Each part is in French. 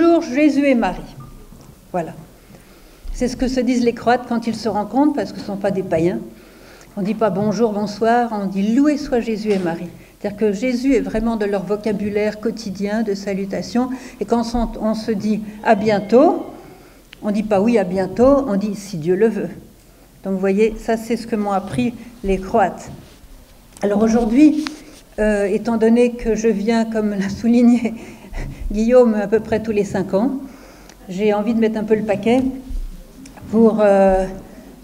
toujours Jésus et Marie. Voilà. C'est ce que se disent les Croates quand ils se rencontrent, parce que ce ne sont pas des païens. On ne dit pas bonjour, bonsoir, on dit loué soit Jésus et Marie. C'est-à-dire que Jésus est vraiment de leur vocabulaire quotidien de salutation. Et quand on, se dit à bientôt, on ne dit pas oui à bientôt, on dit si Dieu le veut. Donc vous voyez, ça c'est ce que m'ont appris les Croates. Alors aujourd'hui, euh, étant donné que je viens, comme l'a souligné Guillaume, à peu près tous les cinq ans, j'ai envie de mettre un peu le paquet pour euh,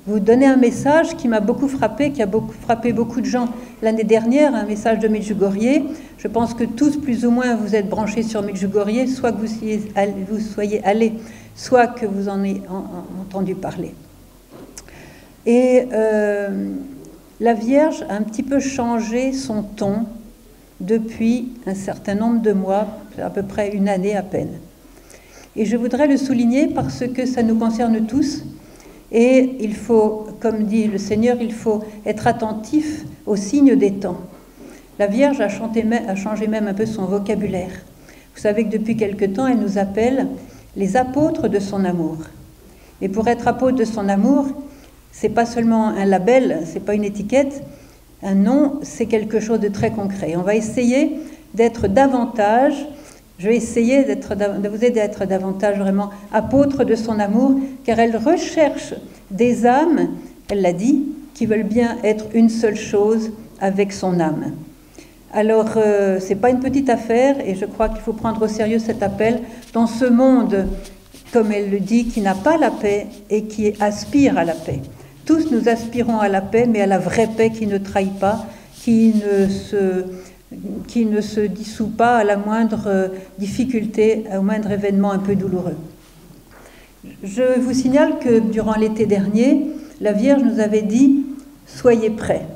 vous donner un message qui m'a beaucoup frappé, qui a frappé beaucoup de gens l'année dernière, un message de Medjugorje. Je pense que tous, plus ou moins, vous êtes branchés sur Medjugorje, soit que vous soyez, vous soyez allés, soit que vous en ayez entendu parler. Et euh, la Vierge a un petit peu changé son ton depuis un certain nombre de mois, à peu près une année à peine. Et je voudrais le souligner parce que ça nous concerne tous. Et il faut, comme dit le Seigneur, il faut être attentif aux signes des temps. La Vierge a, changé même un peu son vocabulaire. Vous savez que depuis quelque temps, elle nous appelle les apôtres de son amour. Et pour être apôtre de son amour, c'est pas seulement un label, c'est pas une étiquette. Un nom, c'est quelque chose de très concret. On va essayer d'être davantage, je vais essayer de vous aider à être davantage vraiment apôtre de son amour, car elle recherche des âmes, elle l'a dit, qui veulent bien être une seule chose avec son âme. Alors, euh, ce n'est pas une petite affaire, et je crois qu'il faut prendre au sérieux cet appel dans ce monde, comme elle le dit, qui n'a pas la paix et qui aspire à la paix. Tous nous aspirons à la paix, mais à la vraie paix qui ne trahit pas, qui ne se, dissout pas à la moindre euh, difficulté, au moindre événement un peu douloureux. Je vous signale que durant l'été dernier, la Vierge nous avait dit Soyez prêts.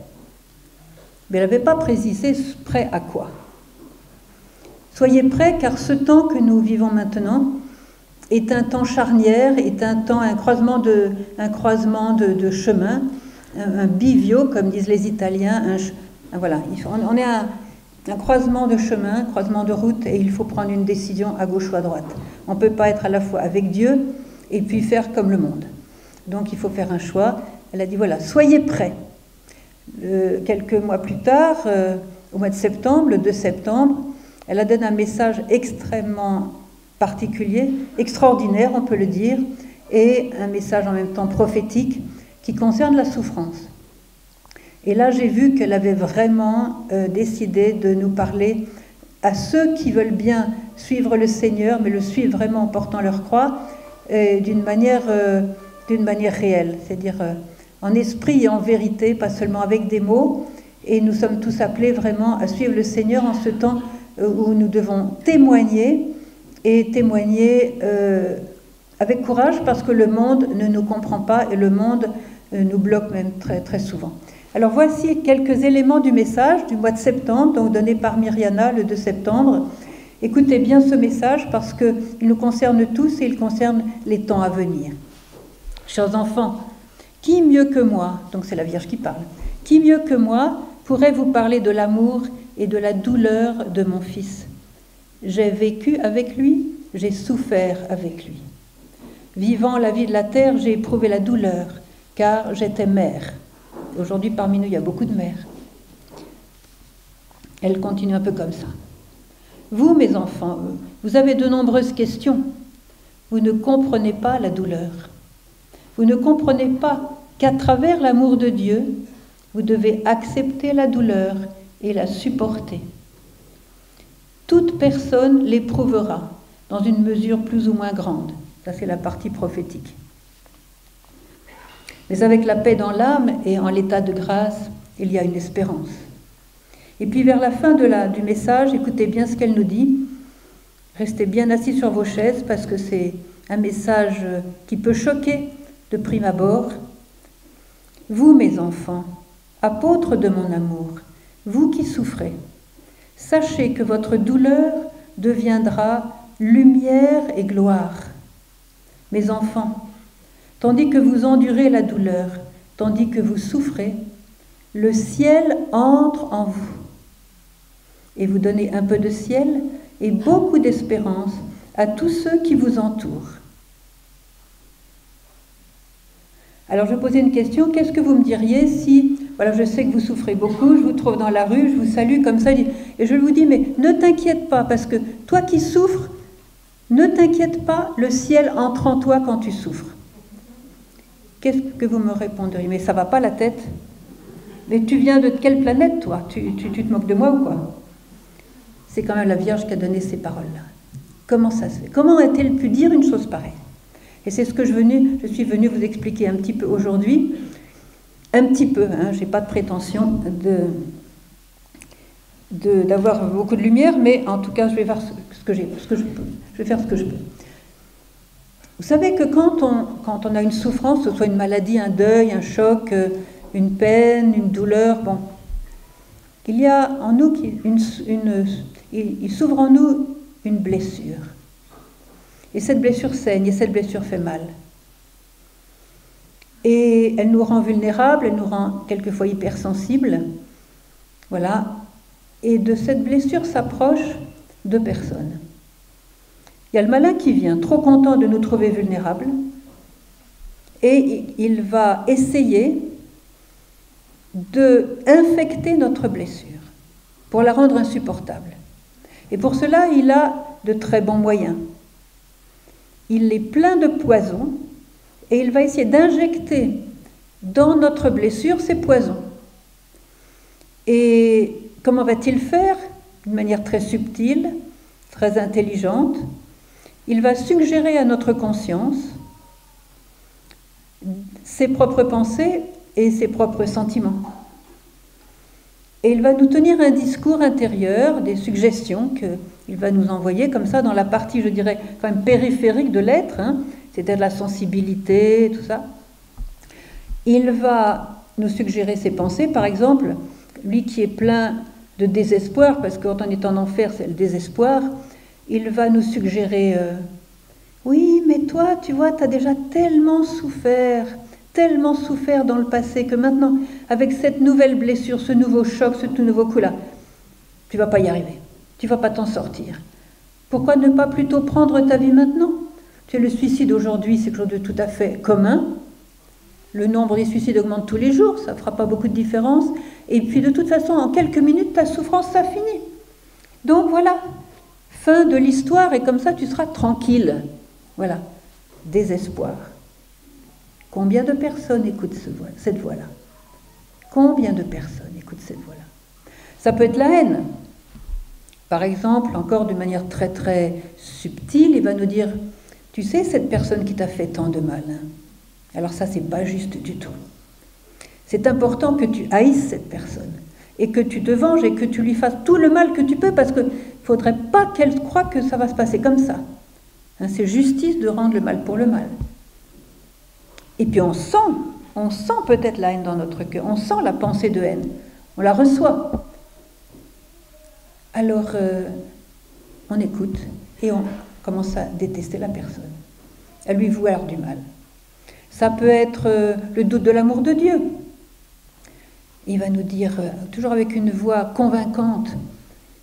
Mais elle n'avait pas précisé prêt à quoi. Soyez prêts car ce temps que nous vivons maintenant, est un temps charnière, est un temps, un croisement de, un croisement de, chemins, un, bivio, comme disent les Italiens. Un, voilà, on, est un, croisement de chemin, un croisement de route, et il faut prendre une décision à gauche ou à droite. On ne peut pas être à la fois avec Dieu et puis faire comme le monde. Donc il faut faire un choix. Elle a dit voilà, soyez prêts. quelques mois plus tard, euh, au mois de septembre, le 2 septembre, elle a donné un message extrêmement particulier, extraordinaire, on peut le dire, et un message en même temps prophétique qui concerne la souffrance. Et là, j'ai vu qu'elle avait vraiment euh, décidé de nous parler à ceux qui veulent bien suivre le Seigneur, mais le suivre vraiment en portant leur croix, d'une manière, euh, manière réelle, c'est-à-dire euh, en esprit et en vérité, pas seulement avec des mots. Et nous sommes tous appelés vraiment à suivre le Seigneur en ce temps où nous devons témoigner et témoigner euh, avec courage parce que le monde ne nous comprend pas et le monde euh, nous bloque même très, très souvent. Alors voici quelques éléments du message du mois de septembre, donc donné par Myriana le 2 septembre. Écoutez bien ce message parce qu'il nous concerne tous et il concerne les temps à venir. Chers enfants, qui mieux que moi, donc c'est la Vierge qui parle, qui mieux que moi pourrait vous parler de l'amour et de la douleur de mon Fils? J'ai vécu avec lui, j'ai souffert avec lui. Vivant la vie de la terre, j'ai éprouvé la douleur, car j'étais mère. Aujourd'hui, parmi nous, il y a beaucoup de mères. Elle continue un peu comme ça. Vous, mes enfants, vous avez de nombreuses questions. Vous ne comprenez pas la douleur. Vous ne comprenez pas qu'à travers l'amour de Dieu, vous devez accepter la douleur et la supporter. Toute personne l'éprouvera dans une mesure plus ou moins grande. Ça, c'est la partie prophétique. Mais avec la paix dans l'âme et en l'état de grâce, il y a une espérance. Et puis vers la fin du message, écoutez bien ce qu'elle nous dit. Restez bien assis sur vos chaises parce que c'est un message qui peut choquer de prime abord. Vous, mes enfants, apôtres de mon amour, vous qui souffrez, sachez que votre douleur deviendra lumière et gloire. Mes enfants, tandis que vous endurez la douleur, tandis que vous souffrez, le ciel entre en vous. Et vous donnez un peu de ciel et beaucoup d'espérance à tous ceux qui vous entourent. Alors je poser une question, qu'est-ce que vous me diriez si, voilà, je sais que vous souffrez beaucoup, je vous trouve dans la rue, je vous salue comme ça, et je vous dis, mais ne t'inquiète pas, parce que toi qui souffres, ne t'inquiète pas, le ciel entre en toi quand tu souffres. Qu'est-ce que vous me répondriez? Mais ça va pas la tête. Mais tu viens de quelle planète, toi? Tu, tu, te moques de moi ou quoi? C'est quand même la Vierge qui a donné ces paroles-là. Comment ça se fait? Comment a-t-elle pu dire une chose pareille? Et c'est ce que je, je suis venue vous expliquer un petit peu aujourd'hui. Un petit peu, hein, je n'ai pas de prétention d'avoir beaucoup de lumière, mais en tout cas, je vais faire ce que, je peux. Faire ce que je peux. Vous savez que quand on, quand on a une souffrance, que ce soit une maladie, un deuil, un choc, euh, une peine, une douleur, bon, il y a en nous une, une il s'ouvre en nous une blessure. Et cette blessure saigne, et cette blessure fait mal. Et elle nous rend vulnérables, elle nous rend quelquefois hypersensibles. Voilà. Et de cette blessure s'approchent deux personnes. Il y a le malin qui vient, trop content de nous trouver vulnérables, et il va essayer de infecter notre blessure pour la rendre insupportable. Et pour cela, il a de très bons moyens. Il est plein de poisons et il va essayer d'injecter dans notre blessure ces poisons. Et comment va-t-il faire? D'une manière très subtile, très intelligente. Il va suggérer à notre conscience ses propres pensées et ses propres sentiments. Et il va nous tenir un discours intérieur, des suggestions qu'il va nous envoyer comme ça dans la partie, je dirais, quand même périphérique de l'être, hein, c'est-à-dire la sensibilité, tout ça. Il va nous suggérer ses pensées, par exemple, lui qui est plein de désespoir, parce que quand on est en enfer, c'est le désespoir, il va nous suggérer, euh, oui, mais toi, tu vois, tu as déjà tellement souffert, tellement souffert dans le passé que maintenant, avec cette nouvelle blessure, ce nouveau choc, ce tout nouveau coup-là, tu vas pas y arriver. Tu vas pas t'en sortir. Pourquoi ne pas plutôt prendre ta vie maintenant? Le suicide aujourd'hui, c'est quelque chose de tout à fait commun. Le nombre des suicides augmente tous les jours, ça ne fera pas beaucoup de différence. Et puis de toute façon, en quelques minutes, ta souffrance, ça finit. Donc voilà, fin de l'histoire, et comme ça, tu seras tranquille. Voilà, désespoir. Combien de personnes écoutent cette voix-là? Combien de personnes écoutent cette voix-là? Ça peut être la haine. Par exemple, encore d'une manière très très subtile, il va nous dire, tu sais, cette personne qui t'a fait tant de mal, alors ça, c'est pas juste du tout. C'est important que tu haïsses cette personne et que tu te venges et que tu lui fasses tout le mal que tu peux parce qu'il ne faudrait pas qu'elle croie que ça va se passer comme ça. Hein, c'est justice de rendre le mal pour le mal. Et puis on sent, on sent peut-être la haine dans notre cœur, on sent la pensée de haine, on la reçoit. Alors euh, on écoute et on commence à détester la personne, à lui vouer du mal. Ça peut être euh, le doute de l'amour de Dieu. Il va nous dire, euh, toujours avec une voix convaincante,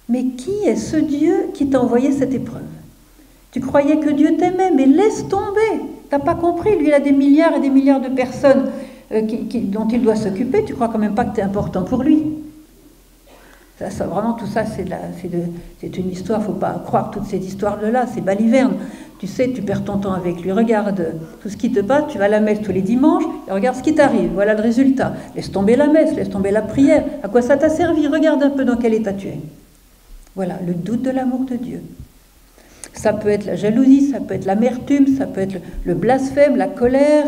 mais qui est ce Dieu qui t'a envoyé cette épreuve? Tu croyais que Dieu t'aimait, mais laisse tomber. T'as pas compris, lui, il a des milliards et des milliards de personnes euh, dont il doit s'occuper. Tu crois quand même pas que tu es important pour lui. Vraiment, tout ça, c'est une histoire. faut pas croire toutes ces histoires-là. C'est baliverne. Tu sais, tu perds ton temps avec lui. Regarde tout ce qui te passe. Tu vas à la messe tous les dimanches et regarde ce qui t'arrive. Voilà le résultat. Laisse tomber la messe, laisse tomber la prière. À quoi ça t'a servi? Regarde un peu dans quel état tu es. Voilà, le doute de l'amour de Dieu. Ça peut être la jalousie, ça peut être l'amertume, ça peut être le blasphème, la colère.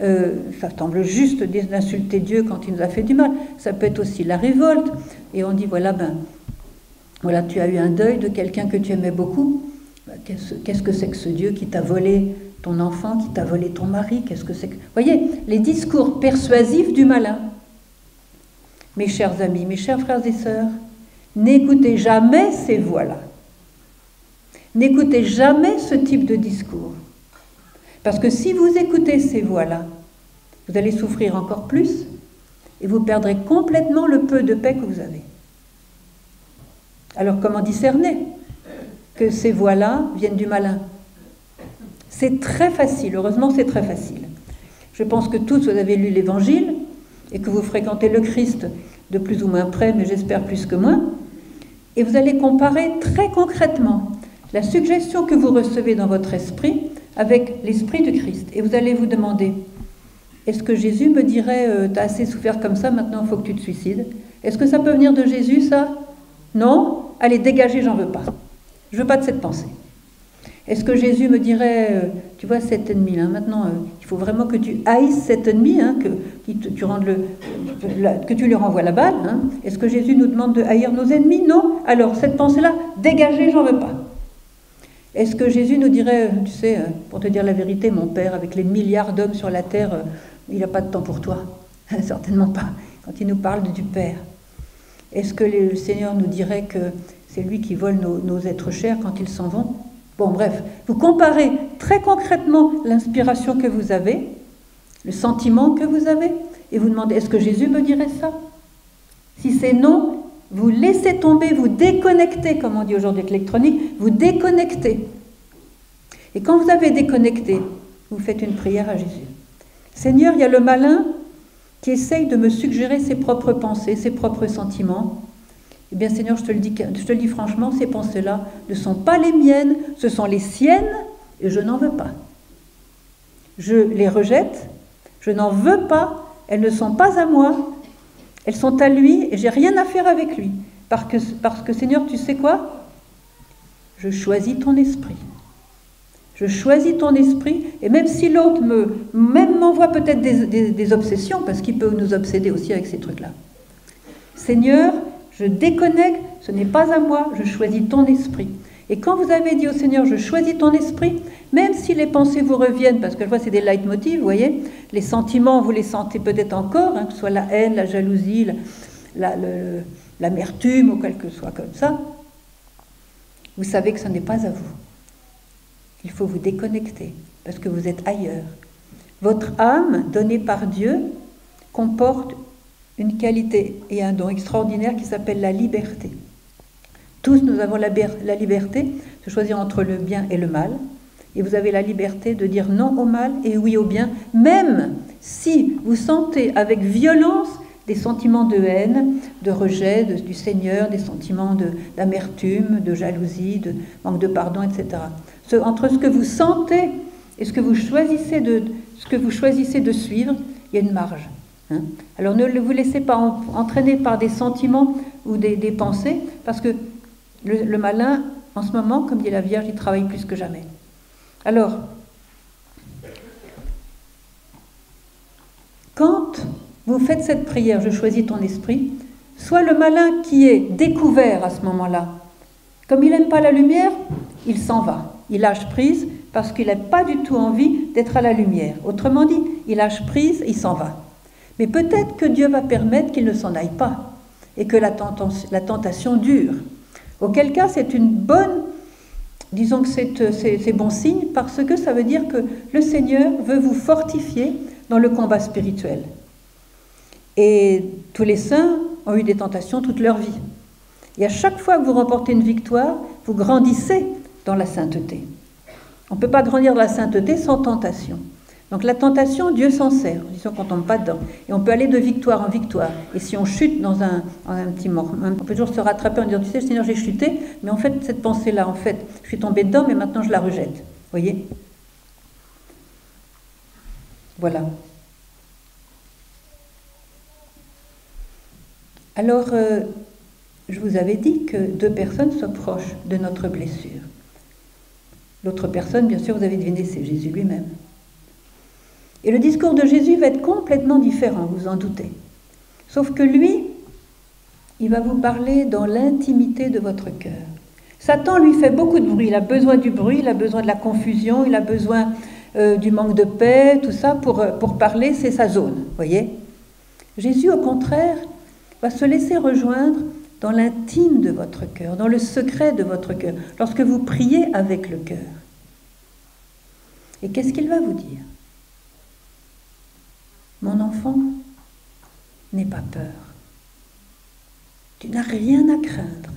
Euh, ça semble juste d'insulter Dieu quand il nous a fait du mal. Ça peut être aussi la révolte. Et on dit voilà, ben, voilà, tu as eu un deuil de quelqu'un que tu aimais beaucoup. Ben, qu'est-ce que c'est que ce Dieu qui t'a volé ton enfant, qui t'a volé ton mari? Qu'est-ce que c'est. Voyez, les discours persuasifs du malin. Mes chers amis, mes chers frères et sœurs, n'écoutez jamais ces voix-là. N'écoutez jamais ce type de discours. Parce que si vous écoutez ces voix-là, vous allez souffrir encore plus et vous perdrez complètement le peu de paix que vous avez. Alors comment discerner que ces voix-là viennent du malin? C'est très facile, heureusement c'est très facile. Je pense que tous vous avez lu l'Évangile et que vous fréquentez le Christ de plus ou moins près, mais j'espère plus que moins. Et vous allez comparer très concrètement la suggestion que vous recevez dans votre esprit avec l'esprit de Christ. Et vous allez vous demander, est-ce que Jésus me dirait, euh, t'as assez souffert comme ça, maintenant il faut que tu te suicides? Est-ce que ça peut venir de Jésus, ça? Non? Allez, dégagez, j'en veux pas. Je veux pas de cette pensée. Est-ce que Jésus me dirait, euh, tu vois, cet ennemi-là, maintenant, euh, il faut vraiment que tu haïsses cet ennemi, hein, que, tu rendes le, que tu lui renvoies la balle hein? Est-ce que Jésus nous demande de haïr nos ennemis? Non? Alors, cette pensée-là, dégagez, j'en veux pas. Est-ce que Jésus nous dirait, tu sais, euh, pour te dire la vérité, mon Père, avec les milliards d'hommes sur la terre, il n'a pas de temps pour toi Certainement pas, quand il nous parle du Père. Est-ce que le Seigneur nous dirait que c'est lui qui vole nos, nos êtres chers quand ils s'en vont? Bon, bref, vous comparez très concrètement l'inspiration que vous avez, le sentiment que vous avez, et vous demandez, est-ce que Jésus me dirait ça? Si c'est non, vous laissez tomber, vous déconnectez, comme on dit aujourd'hui avec l'électronique, vous déconnectez. Et quand vous avez déconnecté, vous faites une prière à Jésus. Seigneur, il y a le malin qui essaye de me suggérer ses propres pensées, ses propres sentiments. Eh bien, Seigneur, je te le dis, dis franchement, ces pensées-là ne sont pas les miennes, ce sont les siennes, et je n'en veux pas. Je les rejette, je n'en veux pas, elles ne sont pas à moi, elles sont à lui, et j'ai rien à faire avec lui. Parce que, Seigneur, tu sais quoi? Je choisis ton esprit. Je choisis ton esprit, et même si l'autre me, même m'envoie peut-être des, des obsessions, parce qu'il peut nous obséder aussi avec ces trucs-là. Seigneur, je déconnecte, ce n'est pas à moi, je choisis ton esprit. Et quand vous avez dit au Seigneur, je choisis ton esprit, même si les pensées vous reviennent, parce que je vois c'est des leitmotivs, vous voyez, les sentiments, vous les sentez peut-être encore, hein, que ce soit la haine, la jalousie, l'amertume ou quelque soit comme ça, vous savez que ce n'est pas à vous. Il faut vous déconnecter, parce que vous êtes ailleurs. Votre âme, donnée par Dieu, comporte une qualité et un don extraordinaire qui s'appelle la liberté. Tous, nous avons la, liberté de choisir entre le bien et le mal. Et vous avez la liberté de dire non au mal et oui au bien, même si vous sentez avec violence des sentiments de haine, de rejet du Seigneur, des sentiments d'amertume, de, jalousie, de manque de pardon, etc. entre ce que vous sentez et ce que vous choisissez de, de suivre, il y a une marge. Hein. Alors ne vous laissez pas entraîner par des sentiments ou des, pensées, parce que le, malin, en ce moment, comme dit la Vierge, il travaille plus que jamais. Alors, quand vous faites cette prière, je choisis ton esprit, soit le malin qui est découvert à ce moment-là, comme il n'aime pas la lumière, il s'en va, il lâche prise parce qu'il n'a pas du tout envie d'être à la lumière. Autrement dit, il lâche prise, il s'en va. Mais peut-être que Dieu va permettre qu'il ne s'en aille pas et que la, tentation dure. Auquel cas, c'est une bonne, disons que c'est bon signe parce que ça veut dire que le Seigneur veut vous fortifier dans le combat spirituel. Et tous les saints ont eu des tentations toute leur vie. Et à chaque fois que vous remportez une victoire, vous grandissez dans la sainteté. On ne peut pas grandir dans la sainteté sans tentation. Donc la tentation, Dieu s'en sert, disons qu'on ne tombe pas dedans. Et on peut aller de victoire en victoire. Et si on chute dans un, petit moment, on peut toujours se rattraper en disant, tu sais, Seigneur, j'ai chuté, mais en fait, cette pensée-là, en fait, je suis tombé dedans, mais maintenant je la rejette. Vous voyez? Voilà. Alors, euh, je vous avais dit que deux personnes sont proches de notre blessure. L'autre personne, bien sûr, vous avez deviné, c'est Jésus lui-même. Et le discours de Jésus va être complètement différent, vous en doutez. Sauf que lui, il va vous parler dans l'intimité de votre cœur. Satan lui fait beaucoup de bruit, il a besoin du bruit, il a besoin de la confusion, il a besoin euh, du manque de paix, tout ça pour, euh, pour parler, c'est sa zone, voyez Jésus, au contraire, va se laisser rejoindre dans l'intime de votre cœur, dans le secret de votre cœur, lorsque vous priez avec le cœur. Et qu'est-ce qu'il va vous dire? Mon enfant, n'aie pas peur. Tu n'as rien à craindre.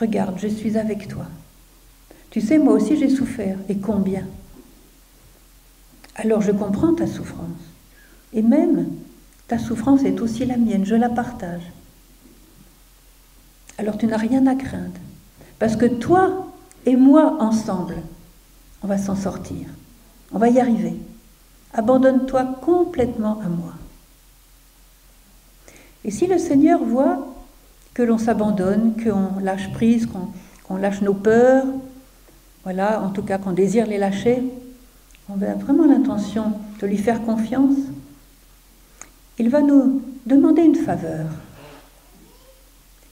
Regarde, je suis avec toi. Tu sais, moi aussi j'ai souffert. Et combien? Alors je comprends ta souffrance. Et même, ta souffrance est aussi la mienne, je la partage. Alors tu n'as rien à craindre. Parce que toi et moi ensemble, on va s'en sortir. On va y arriver. Abandonne-toi complètement à moi. Et si le Seigneur voit que l'on s'abandonne, qu'on lâche prise, qu'on lâche nos peurs, voilà, en tout cas qu'on désire les lâcher, on a vraiment l'intention de lui faire confiance, il va nous demander une faveur.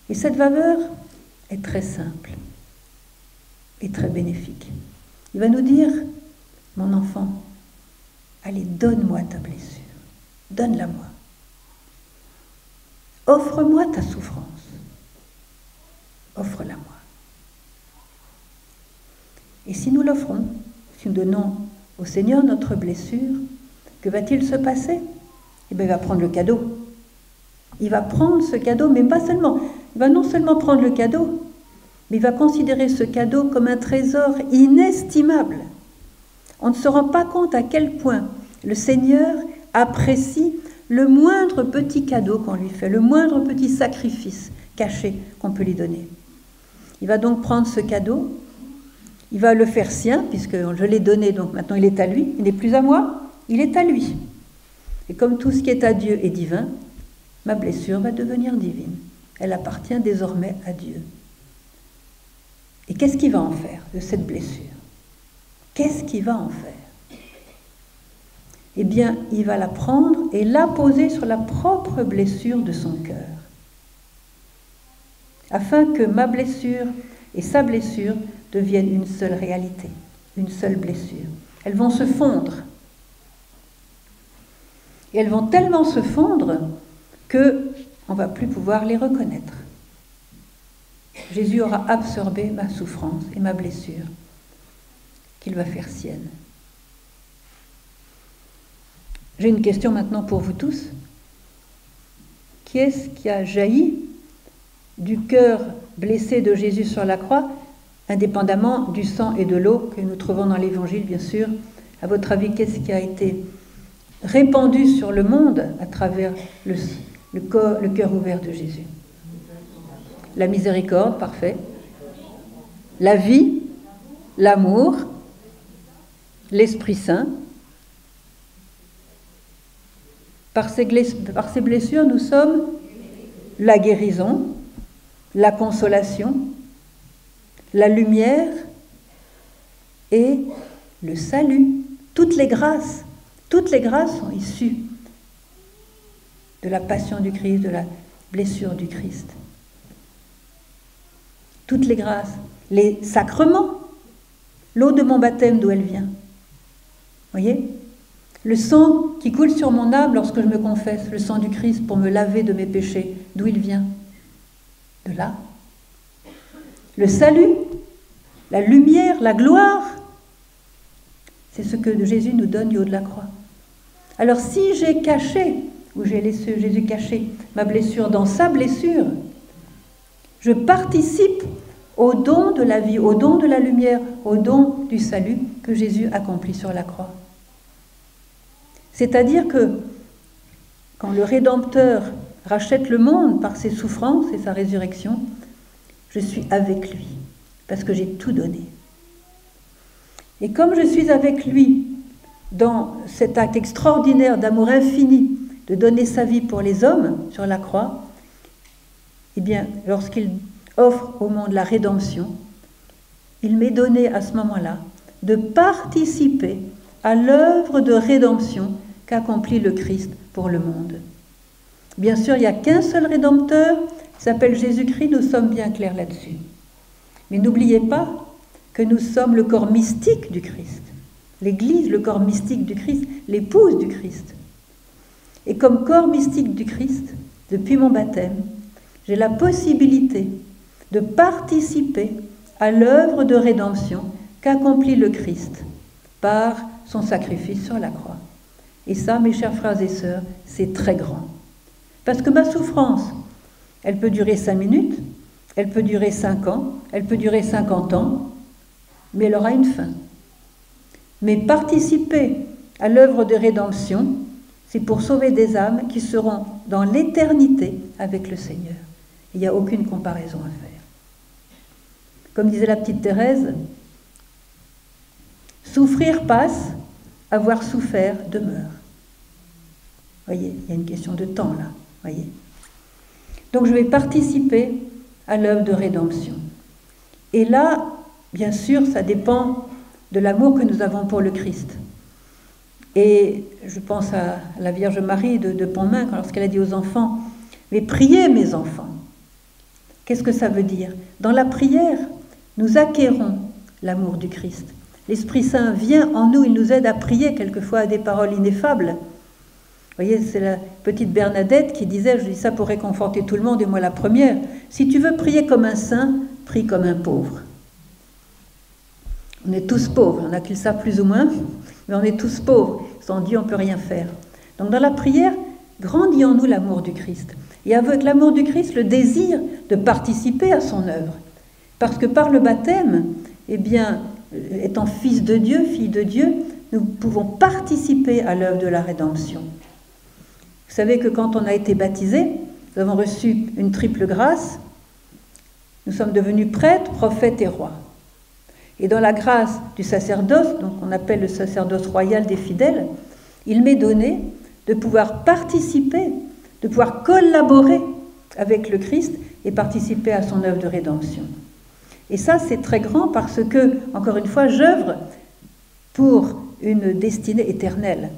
Et cette faveur est très simple et très bénéfique. Il va nous dire, mon enfant, allez, donne-moi ta blessure, donne-la-moi. Offre-moi ta souffrance, offre-la-moi. Et si nous l'offrons, si nous donnons au Seigneur notre blessure, que va-t-il se passer? Eh bien, il va prendre le cadeau. Il va prendre ce cadeau, mais pas seulement. Il va non seulement prendre le cadeau, mais il va considérer ce cadeau comme un trésor inestimable. On ne se rend pas compte à quel point le Seigneur apprécie le moindre petit cadeau qu'on lui fait, le moindre petit sacrifice caché qu'on peut lui donner. Il va donc prendre ce cadeau, il va le faire sien, puisque je l'ai donné, donc maintenant il est à lui, il n'est plus à moi, il est à lui. Et comme tout ce qui est à Dieu est divin, ma blessure va devenir divine. Elle appartient désormais à Dieu. Et qu'est-ce qu'il va en faire de cette blessure? Qu'est-ce qu'il va en faire? Eh bien, il va la prendre et la poser sur la propre blessure de son cœur, afin que ma blessure et sa blessure deviennent une seule réalité, une seule blessure. Elles vont se fondre. Et elles vont tellement se fondre que on va plus pouvoir les reconnaître. Jésus aura absorbé ma souffrance et ma blessure qu'il va faire sienne. J'ai une question maintenant pour vous tous. Qui est-ce qui a jailli du cœur blessé de Jésus sur la croix, indépendamment du sang et de l'eau que nous trouvons dans l'Évangile, bien sûr? À votre avis, qu'est-ce qui a été répandu sur le monde à travers le, le, le cœur ouvert de Jésus? La miséricorde, parfait. La vie, l'amour, l'Esprit Saint. Par ces, blessures, nous sommes la guérison, la consolation, la lumière et le salut. Toutes les grâces, toutes les grâces sont issues de la passion du Christ, de la blessure du Christ. Toutes les grâces, les sacrements, l'eau de mon baptême, d'où elle vient voyez? Le sang qui coule sur mon âme lorsque je me confesse, le sang du Christ pour me laver de mes péchés, d'où il vient? De là. Le salut, la lumière, la gloire, c'est ce que Jésus nous donne du haut de la croix. Alors si j'ai caché, ou j'ai laissé Jésus cacher ma blessure dans sa blessure, je participe au don de la vie, au don de la lumière, au don du salut que Jésus accomplit sur la croix. C'est-à-dire que quand le Rédempteur rachète le monde par ses souffrances et sa résurrection, je suis avec lui, parce que j'ai tout donné. Et comme je suis avec lui dans cet acte extraordinaire d'amour infini, de donner sa vie pour les hommes sur la croix, eh bien, lorsqu'il offre au monde la rédemption, il m'est donné à ce moment-là de participer à l'œuvre de rédemption qu'accomplit le Christ pour le monde. Bien sûr, il n'y a qu'un seul Rédempteur, il s'appelle Jésus-Christ, nous sommes bien clairs là-dessus. Mais n'oubliez pas que nous sommes le corps mystique du Christ. L'Église, le corps mystique du Christ, l'épouse du Christ. Et comme corps mystique du Christ, depuis mon baptême, j'ai la possibilité de participer à l'œuvre de rédemption qu'accomplit le Christ par son sacrifice sur la croix. Et ça, mes chers frères et sœurs, c'est très grand. Parce que ma souffrance, elle peut durer cinq minutes, elle peut durer cinq ans, elle peut durer cinquante ans, mais elle aura une fin. Mais participer à l'œuvre de rédemption, c'est pour sauver des âmes qui seront dans l'éternité avec le Seigneur. Il n'y a aucune comparaison à faire. Comme disait la petite Thérèse, souffrir passe, avoir souffert demeure. Voyez, il y a une question de temps là. Voyez. Donc je vais participer à l'œuvre de rédemption. Et là, bien sûr, ça dépend de l'amour que nous avons pour le Christ. Et je pense à la Vierge Marie de, de Pontmain, lorsqu'elle a dit aux enfants, mais priez mes enfants. Qu'est-ce que ça veut dire? Dans la prière, nous acquérons l'amour du Christ. L'Esprit Saint vient en nous, il nous aide à prier quelquefois à des paroles ineffables. Vous voyez, c'est la petite Bernadette qui disait, je dis ça pour réconforter tout le monde et moi la première, si tu veux prier comme un saint, prie comme un pauvre. On est tous pauvres, on a qu'ils savent plus ou moins, mais on est tous pauvres. Sans Dieu, on ne peut rien faire. Donc dans la prière, grandit en nous l'amour du Christ. Et avec l'amour du Christ, le désir de participer à son œuvre. Parce que par le baptême, eh bien, étant fils de Dieu, fille de Dieu, nous pouvons participer à l'œuvre de la rédemption. Vous savez que quand on a été baptisé, nous avons reçu une triple grâce. Nous sommes devenus prêtres, prophètes et rois. Et dans la grâce du sacerdoce, donc on appelle le sacerdoce royal des fidèles, il m'est donné de pouvoir participer, de pouvoir collaborer avec le Christ et participer à son œuvre de rédemption. Et ça, c'est très grand parce que, encore une fois, j'œuvre pour une destinée éternelle.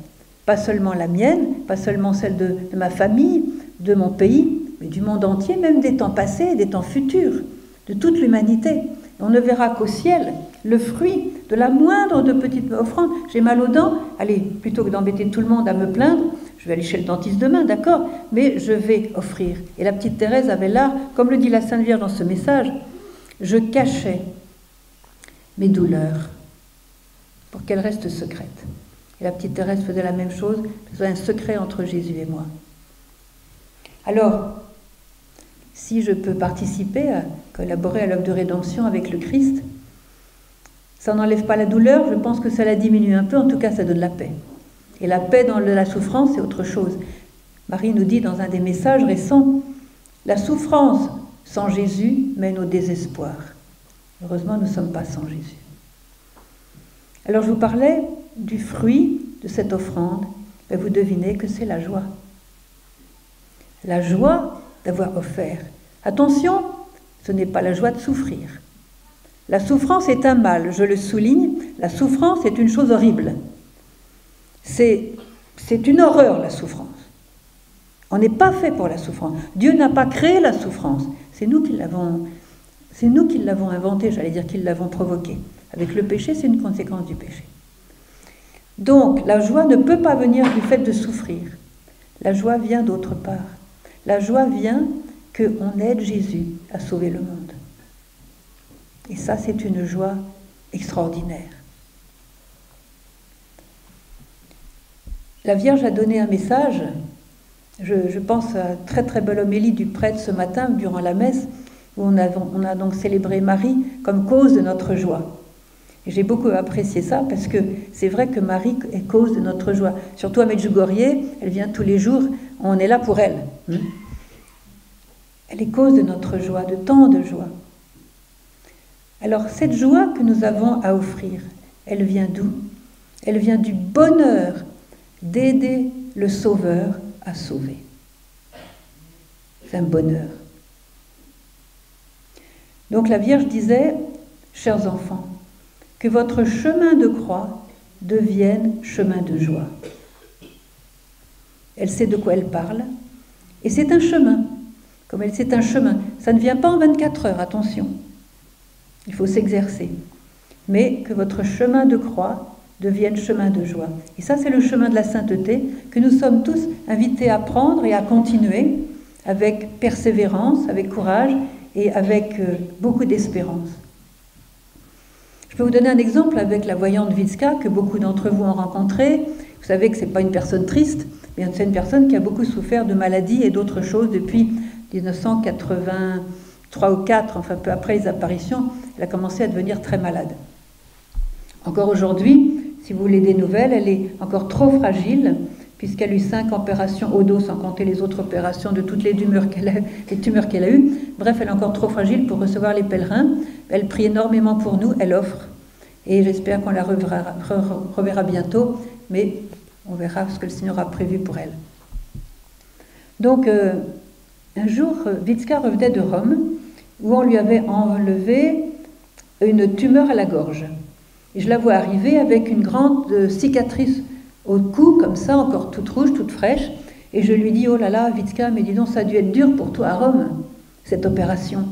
Pas seulement la mienne, pas seulement celle de, ma famille, de mon pays, mais du monde entier, même des temps passés, des temps futurs, de toute l'humanité. On ne verra qu'au ciel le fruit de la moindre de petites offrandes. J'ai mal aux dents, allez, plutôt que d'embêter tout le monde à me plaindre, je vais aller chez le dentiste demain, d'accord, mais je vais offrir. Et la petite Thérèse avait l'art, comme le dit la Sainte Vierge dans ce message, je cachais mes douleurs pour qu'elles restent secrètes. Et la petite Thérèse faisait la même chose, faisait un secret entre Jésus et moi. Alors, si je peux participer à collaborer à l'œuvre de rédemption avec le Christ, ça n'enlève pas la douleur, je pense que ça la diminue un peu, en tout cas ça donne la paix. Et la paix dans la souffrance, c'est autre chose. Marie nous dit dans un des messages récents, la souffrance sans Jésus mène au désespoir. Heureusement, nous ne sommes pas sans Jésus. Alors je vous parlais du fruit de cette offrande, et vous devinez que c'est la joie. La joie d'avoir offert. Attention, ce n'est pas la joie de souffrir. La souffrance est un mal, je le souligne, la souffrance est une chose horrible. C'est une horreur la souffrance. On n'est pas fait pour la souffrance. Dieu n'a pas créé la souffrance. C'est nous qui l'avons, inventée, j'allais dire qui l'avons provoquée. Avec le péché, c'est une conséquence du péché. Donc, la joie ne peut pas venir du fait de souffrir. La joie vient d'autre part. La joie vient qu'on aide Jésus à sauver le monde. Et ça, c'est une joie extraordinaire. La Vierge a donné un message. Je, pense à très très belle homélie du prêtre ce matin durant la messe, où on a, on a donc célébré Marie comme cause de notre joie. J'ai beaucoup apprécié ça parce que c'est vrai que Marie est cause de notre joie. Surtout à Medjugorje, elle vient tous les jours, on est là pour elle. Hmm? Elle est cause de notre joie, de tant de joie. Alors cette joie que nous avons à offrir, elle vient d'où? Elle vient du bonheur d'aider le Sauveur à sauver. C'est un bonheur. Donc la Vierge disait, chers enfants, que votre chemin de croix devienne chemin de joie. Elle sait de quoi elle parle, et c'est un chemin. Comme elle, c'est un chemin. Ça ne vient pas en 24 heures, attention. Il faut s'exercer. Mais que votre chemin de croix devienne chemin de joie. Et ça, c'est le chemin de la sainteté que nous sommes tous invités à prendre et à continuer avec persévérance, avec courage et avec euh, beaucoup d'espérance. Je peux vous donner un exemple avec la voyante Vitska que beaucoup d'entre vous ont rencontrée. Vous savez que ce n'est pas une personne triste, mais c'est une personne qui a beaucoup souffert de maladies et d'autres choses depuis 1983 ou 4, enfin peu après les apparitions elle a commencé à devenir très malade. Encore aujourd'hui, si vous voulez des nouvelles, elle est encore trop fragile, puisqu'elle a eu cinq opérations au dos, sans compter les autres opérations de toutes les tumeurs qu'elle a, eues. Bref, elle est encore trop fragile pour recevoir les pèlerins. Elle prie énormément pour nous, elle offre. Et j'espère qu'on la reverra, bientôt, mais on verra ce que le Seigneur a prévu pour elle. Donc, euh, un jour, Vitska revenait de Rome, où on lui avait enlevé une tumeur à la gorge. Et je la vois arriver avec une grande euh, cicatrice au cou, comme ça, encore toute rouge, toute fraîche. Et je lui dis, oh là là, Vitska, mais dis donc, ça a dû être dur pour toi à Rome, cette opération.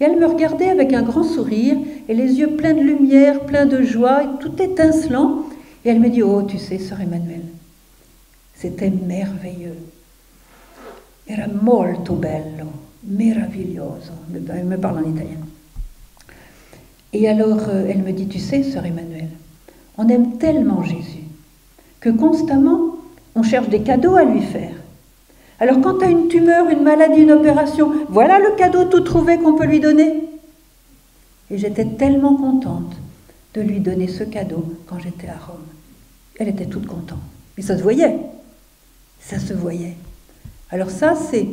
Et elle me regardait avec un grand sourire et les yeux pleins de lumière, pleins de joie, tout étincelant. Et elle me dit, oh, tu sais, sœur Emmanuel, c'était merveilleux. Era molto bello, meraviglioso. Elle me parle en italien. Et alors, euh, elle me dit, tu sais, sœur Emmanuel, on aime tellement Jésus que constamment, on cherche des cadeaux à lui faire. Alors quand tu as une tumeur, une maladie, une opération, voilà le cadeau tout trouvé qu'on peut lui donner. Et j'étais tellement contente de lui donner ce cadeau quand j'étais à Rome. Elle était toute contente. Et ça se voyait. Ça se voyait. Alors ça, c'est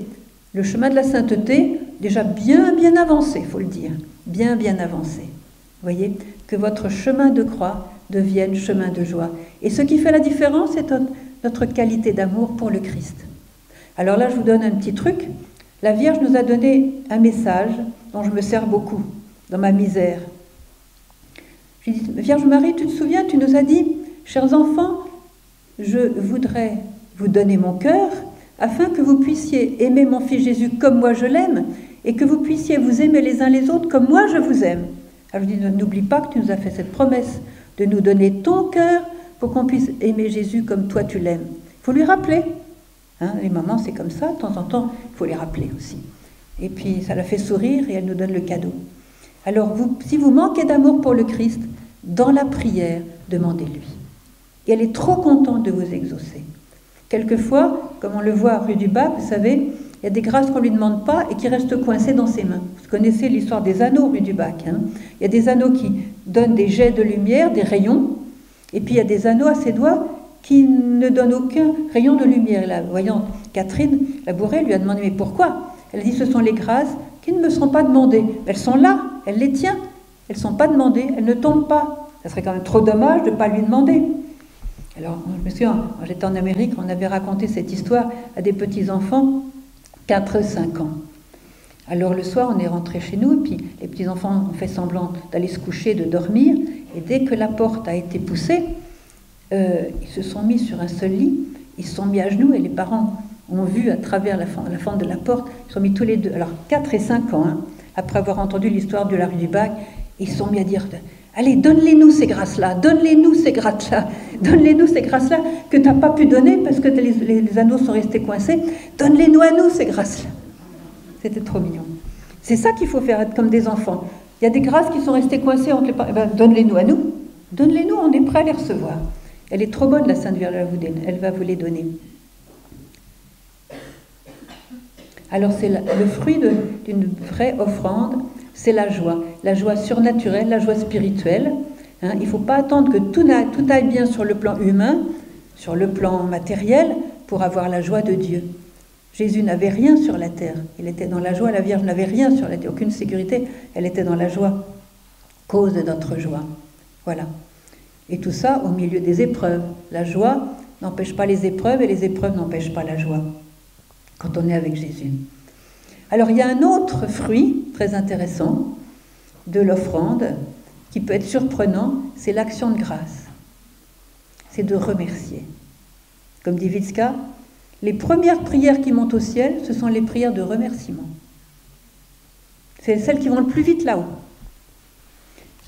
le chemin de la sainteté, déjà bien, bien avancé, il faut le dire. Bien, bien avancé. Voyez Que votre chemin de croix devienne chemin de joie. Et ce qui fait la différence, c'est notre qualité d'amour pour le Christ. Alors là, je vous donne un petit truc. La Vierge nous a donné un message dont je me sers beaucoup dans ma misère. Je dit, Vierge Marie, tu te souviens, tu nous as dit, chers enfants, je voudrais vous donner mon cœur afin que vous puissiez aimer mon Fils Jésus comme moi je l'aime et que vous puissiez vous aimer les uns les autres comme moi je vous aime. Alors je dis, n'oublie pas que tu nous as fait cette promesse de nous donner ton cœur pour qu'on puisse aimer Jésus comme toi tu l'aimes. Il faut lui rappeler. Hein, les mamans, c'est comme ça, de temps en temps, il faut les rappeler aussi. Et puis, ça la fait sourire et elle nous donne le cadeau. Alors, si vous manquez d'amour pour le Christ, dans la prière, demandez-lui. Et elle est trop contente de vous exaucer. Quelquefois, comme on le voit rue du Bac, vous savez, il y a des grâces qu'on ne lui demande pas et qui restent coincées dans ses mains. Vous connaissez l'histoire des anneaux rue du Bac. Hein il y a des anneaux qui donnent des jets de lumière, des rayons, et puis il y a des anneaux à ses doigts qui ne donnent aucun rayon de lumière. La voyante Catherine Labouré lui a demandé Mais pourquoi? Elle a dit Ce sont les grâces qui ne me sont pas demandées. Elles sont là, elle les tient, elles ne sont pas demandées, elles ne tombent pas. Ça serait quand même trop dommage de ne pas lui demander. Alors, je me souviens, quand j'étais en Amérique, on avait raconté cette histoire à des petits-enfants, 4-5 ans. Alors le soir, on est rentré chez nous, et puis les petits-enfants ont fait semblant d'aller se coucher, de dormir, et dès que la porte a été poussée, euh, ils se sont mis sur un seul lit, ils se sont mis à genoux, et les parents ont vu à travers la, fente de la porte, ils sont mis tous les deux, alors 4 et 5 ans, hein, après avoir entendu l'histoire de la rue du Bac, ils se sont mis à dire Allez, donne-les-nous ces grâces-là, donne-les-nous ces grâces-là, donne-les-nous ces grâces-là que tu n'as pas pu donner parce que les, anneaux sont restés coincés, donne-les-nous à nous ces grâces-là. C'était trop mignon. C'est ça qu'il faut faire, être comme des enfants. Il y a des grâces qui sont restées coincées entre les parents. Eh donne-les-nous à nous. Donne-les-nous, on est prêt à les recevoir. Elle est trop bonne, la Sainte Vierge, elle va vous les donner. Alors c'est le fruit d'une vraie offrande, c'est la joie, la joie surnaturelle, la joie spirituelle. Hein. il ne faut pas attendre que tout, aille bien sur le plan humain, sur le plan matériel, pour avoir la joie de Dieu. Jésus n'avait rien sur la terre. Il était dans la joie. La Vierge n'avait rien sur la terre, aucune sécurité. Elle était dans la joie, cause de notre joie. Voilà. Et tout ça au milieu des épreuves. La joie n'empêche pas les épreuves et les épreuves n'empêchent pas la joie quand on est avec Jésus. Alors il y a un autre fruit très intéressant de l'offrande qui peut être surprenant, c'est l'action de grâce. C'est de remercier. Comme dit Vitska, les premières prières qui montent au ciel, ce sont les prières de remerciement. C'est celles qui vont le plus vite là-haut.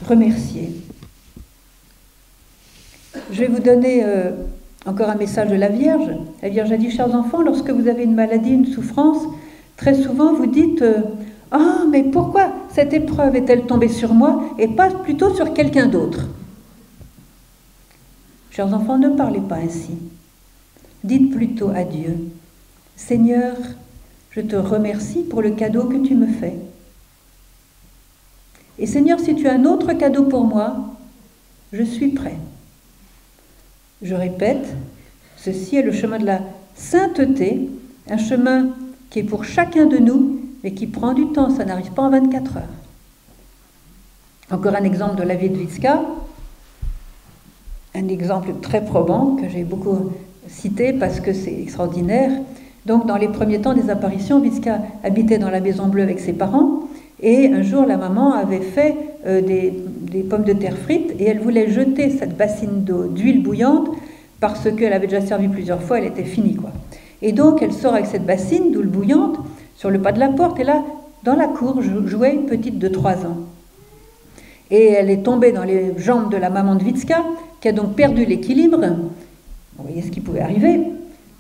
Remercier. Je vais vous donner euh, encore un message de la Vierge. La Vierge a dit, chers enfants, lorsque vous avez une maladie, une souffrance, très souvent vous dites, euh, ah, mais pourquoi cette épreuve est-elle tombée sur moi et pas plutôt sur quelqu'un d'autre? Chers enfants, ne parlez pas ainsi. Dites plutôt à Dieu, Seigneur, je te remercie pour le cadeau que tu me fais. Et Seigneur, si tu as un autre cadeau pour moi, je suis prêt. Je répète, ceci est le chemin de la sainteté, un chemin qui est pour chacun de nous, mais qui prend du temps, ça n'arrive pas en 24 heures. Encore un exemple de la vie de Vitska, un exemple très probant que j'ai beaucoup cité parce que c'est extraordinaire. Donc, dans les premiers temps des apparitions, Vitska habitait dans la Maison Bleue avec ses parents. Et un jour, la maman avait fait euh, des, pommes de terre frites et elle voulait jeter cette bassine d'huile bouillante parce qu'elle avait déjà servi plusieurs fois, elle était finie. quoi. Et donc, elle sort avec cette bassine d'huile bouillante sur le pas de la porte. Et là, dans la cour, jouait une petite de 3 ans. Et elle est tombée dans les jambes de la maman de Vitska, qui a donc perdu l'équilibre. Vous voyez ce qui pouvait arriver.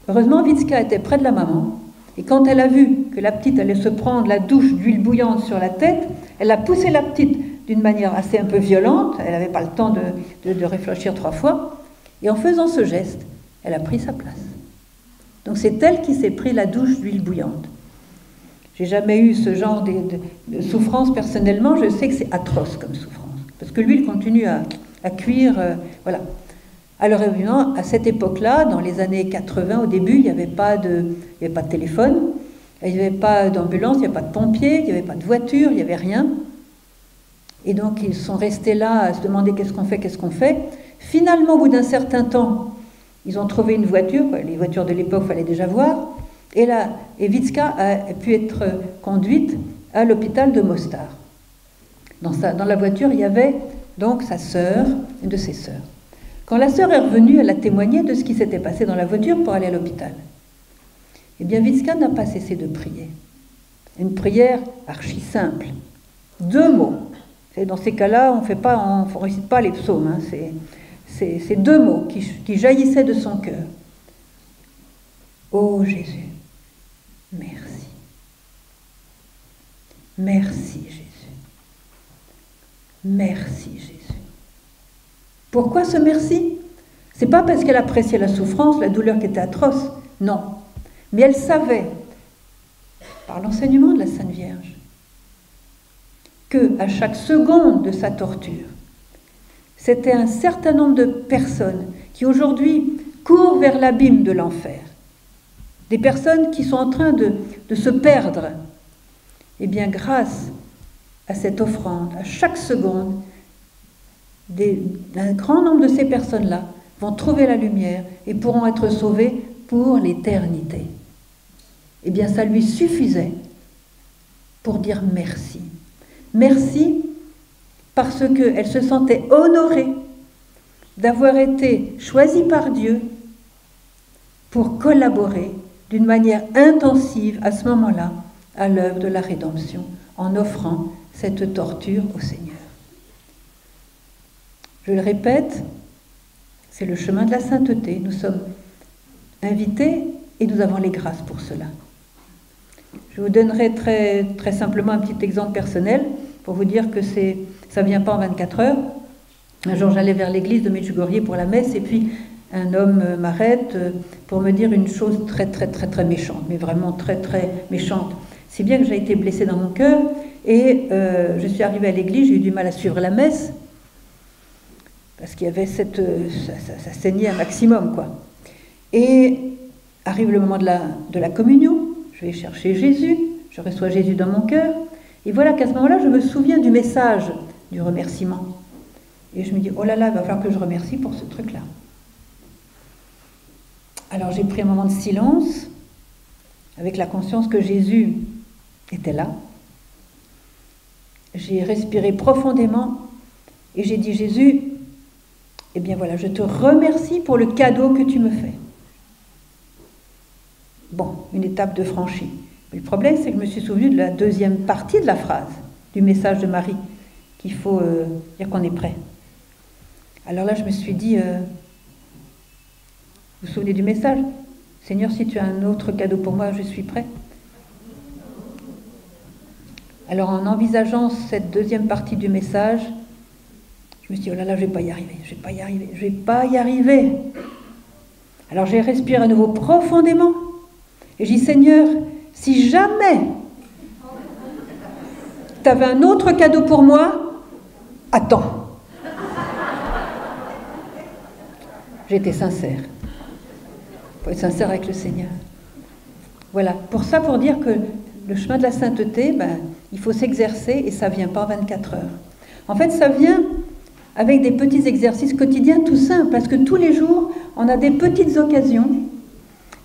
Heureusement, Vitska était près de la maman. Et quand elle a vu que la petite allait se prendre la douche d'huile bouillante sur la tête, elle a poussé la petite d'une manière assez un peu violente. Elle n'avait pas le temps de, réfléchir trois fois. Et en faisant ce geste, elle a pris sa place. Donc c'est elle qui s'est pris la douche d'huile bouillante. J'ai jamais eu ce genre de, souffrance personnellement. Je sais que c'est atroce comme souffrance. Parce que l'huile continue à, cuire. Euh, voilà. Alors évidemment, à cette époque-là, dans les années 80, au début, il n'y avait, pas de, avait pas de téléphone, il n'y avait pas d'ambulance, il n'y avait pas de pompiers, il n'y avait pas de voiture, il n'y avait rien. Et donc ils sont restés là à se demander qu'est-ce qu'on fait, qu'est-ce qu'on fait. Finalement, au bout d'un certain temps, ils ont trouvé une voiture, les voitures de l'époque, il fallait déjà voir. Et là, Evitska a pu être conduite à l'hôpital de Mostar. Dans, la voiture, il y avait donc sa sœur, une de ses sœurs. Quand la sœur est revenue, elle a témoigné de ce qui s'était passé dans la voiture pour aller à l'hôpital. Eh bien, Vitska n'a pas cessé de prier. Une prière archi simple. Deux mots. Dans ces cas-là, on ne récite pas les psaumes. Hein. C'est deux mots qui, jaillissaient de son cœur. Oh Jésus, merci. Merci Jésus. Merci Jésus. Pourquoi ce merci? C'est pas parce qu'elle appréciait la souffrance, la douleur qui était atroce, non. Mais elle savait, par l'enseignement de la Sainte Vierge, que à chaque seconde de sa torture, c'était un certain nombre de personnes qui aujourd'hui courent vers l'abîme de l'enfer. Des personnes qui sont en train de, se perdre. Eh bien, grâce à cette offrande, à chaque seconde, un grand nombre de ces personnes-là vont trouver la lumière et pourront être sauvées pour l'éternité. Eh bien, ça lui suffisait pour dire merci. Merci parce qu'elle se sentait honorée d'avoir été choisie par Dieu pour collaborer d'une manière intensive à ce moment-là à l'œuvre de la rédemption en offrant cette torture au Seigneur. Je le répète, c'est le chemin de la sainteté. Nous sommes invités et nous avons les grâces pour cela. Je vous donnerai très, très simplement un petit exemple personnel pour vous dire que c'est, ça ne vient pas en 24 heures. Un jour, j'allais vers l'église de Medjugorje pour la messe et puis un homme m'arrête pour me dire une chose très, très, très, très méchante, mais vraiment très, très méchante. Si bien que j'ai été blessée dans mon cœur et euh, je suis arrivée à l'église, j'ai eu du mal à suivre la messe parce qu'il y avait cette, euh, ça, saignait un maximum, quoi. Et arrive le moment de la, de la communion, je vais chercher Jésus, je reçois Jésus dans mon cœur, et voilà qu'à ce moment-là, je me souviens du message du remerciement. Et je me dis, oh là là, il va falloir que je remercie pour ce truc-là. Alors j'ai pris un moment de silence, avec la conscience que Jésus était là. J'ai respiré profondément et j'ai dit, Jésus, eh bien voilà, je te remercie pour le cadeau que tu me fais. Bon, une étape de franchie. le problème, c'est que je me suis souvenu de la deuxième partie de la phrase, du message de Marie, qu'il faut euh, dire qu'on est prêt. Alors là, je me suis dit, euh, vous vous souvenez du message? Seigneur, si tu as un autre cadeau pour moi, je suis prêt. Alors en envisageant cette deuxième partie du message, je me suis dit, oh là là, je ne vais pas y arriver, je ne vais pas y arriver, je ne vais pas y arriver. Alors j'ai respiré à nouveau profondément et j'ai dit, Seigneur, si jamais tu avais un autre cadeau pour moi, attends. j'étais sincère. Il faut être sincère avec le Seigneur. Voilà, pour ça, pour dire que le chemin de la sainteté, ben, il faut s'exercer et ça vient pas en 24 heures. En fait, ça vient avec des petits exercices quotidiens tout simples, parce que tous les jours, on a des petites occasions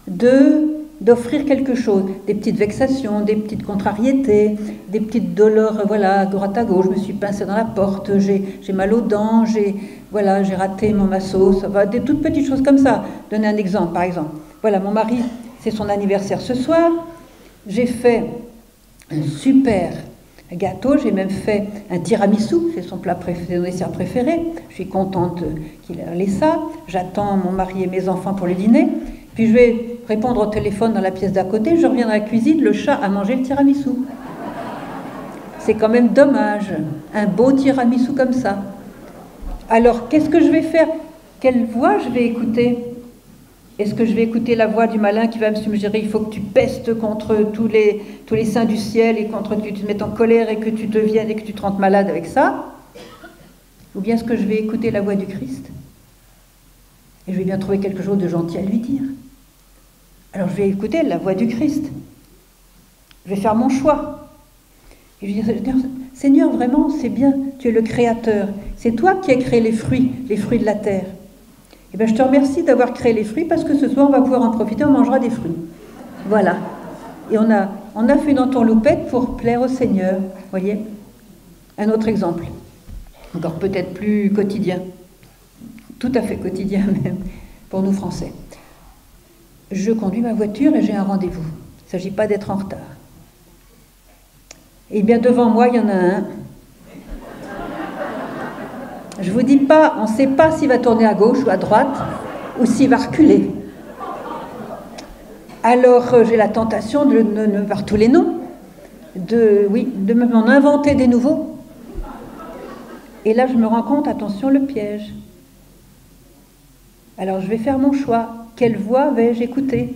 de d'offrir quelque chose, des petites vexations, des petites contrariétés, des petites douleurs, voilà, à droite à gauche, je me suis pincé dans la porte, j'ai mal aux dents, j'ai voilà, j'ai raté mon masseau, ça va, des toutes petites choses comme ça. Donner un exemple, par exemple. Voilà, mon mari, c'est son anniversaire ce soir, j'ai fait un super gâteau, j'ai même fait un tiramisu, c'est son plat préféré, préféré. Je suis contente qu'il ait ça. J'attends mon mari et mes enfants pour le dîner. Puis je vais répondre au téléphone dans la pièce d'à côté, je reviens dans la cuisine, le chat a mangé le tiramisu. C'est quand même dommage, un beau tiramisu comme ça. Alors, qu'est-ce que je vais faire? Quelle voix je vais écouter? Est-ce que je vais écouter la voix du malin qui va me suggérer il faut que tu pestes contre tous les, saints du ciel et contre que tu te mettes en colère et que tu deviennes et que tu te rentres malade avec ça? Ou bien est-ce que je vais écouter la voix du Christ? Et je vais bien trouver quelque chose de gentil à lui dire alors je vais écouter la voix du Christ. Je vais faire mon choix. Et je vais dire, Seigneur, vraiment, c'est bien, tu es le Créateur. C'est toi qui as créé les fruits, les fruits de la terre. Eh bien, je te remercie d'avoir créé les fruits parce que ce soir, on va pouvoir en profiter, on mangera des fruits. Voilà. Et on a, on a fait une pour plaire au Seigneur. voyez Un autre exemple, encore peut-être plus quotidien, tout à fait quotidien même, pour nous Français je conduis ma voiture et j'ai un rendez-vous. Il ne s'agit pas d'être en retard. Et eh bien devant moi, il y en a un. Je vous dis pas, on ne sait pas s'il va tourner à gauche ou à droite, ou s'il va reculer. Alors euh, j'ai la tentation de ne voir tous les noms, de, oui, de m'en inventer des nouveaux. Et là, je me rends compte, attention, le piège. Alors je vais faire mon choix. Quelle voix vais-je écouter?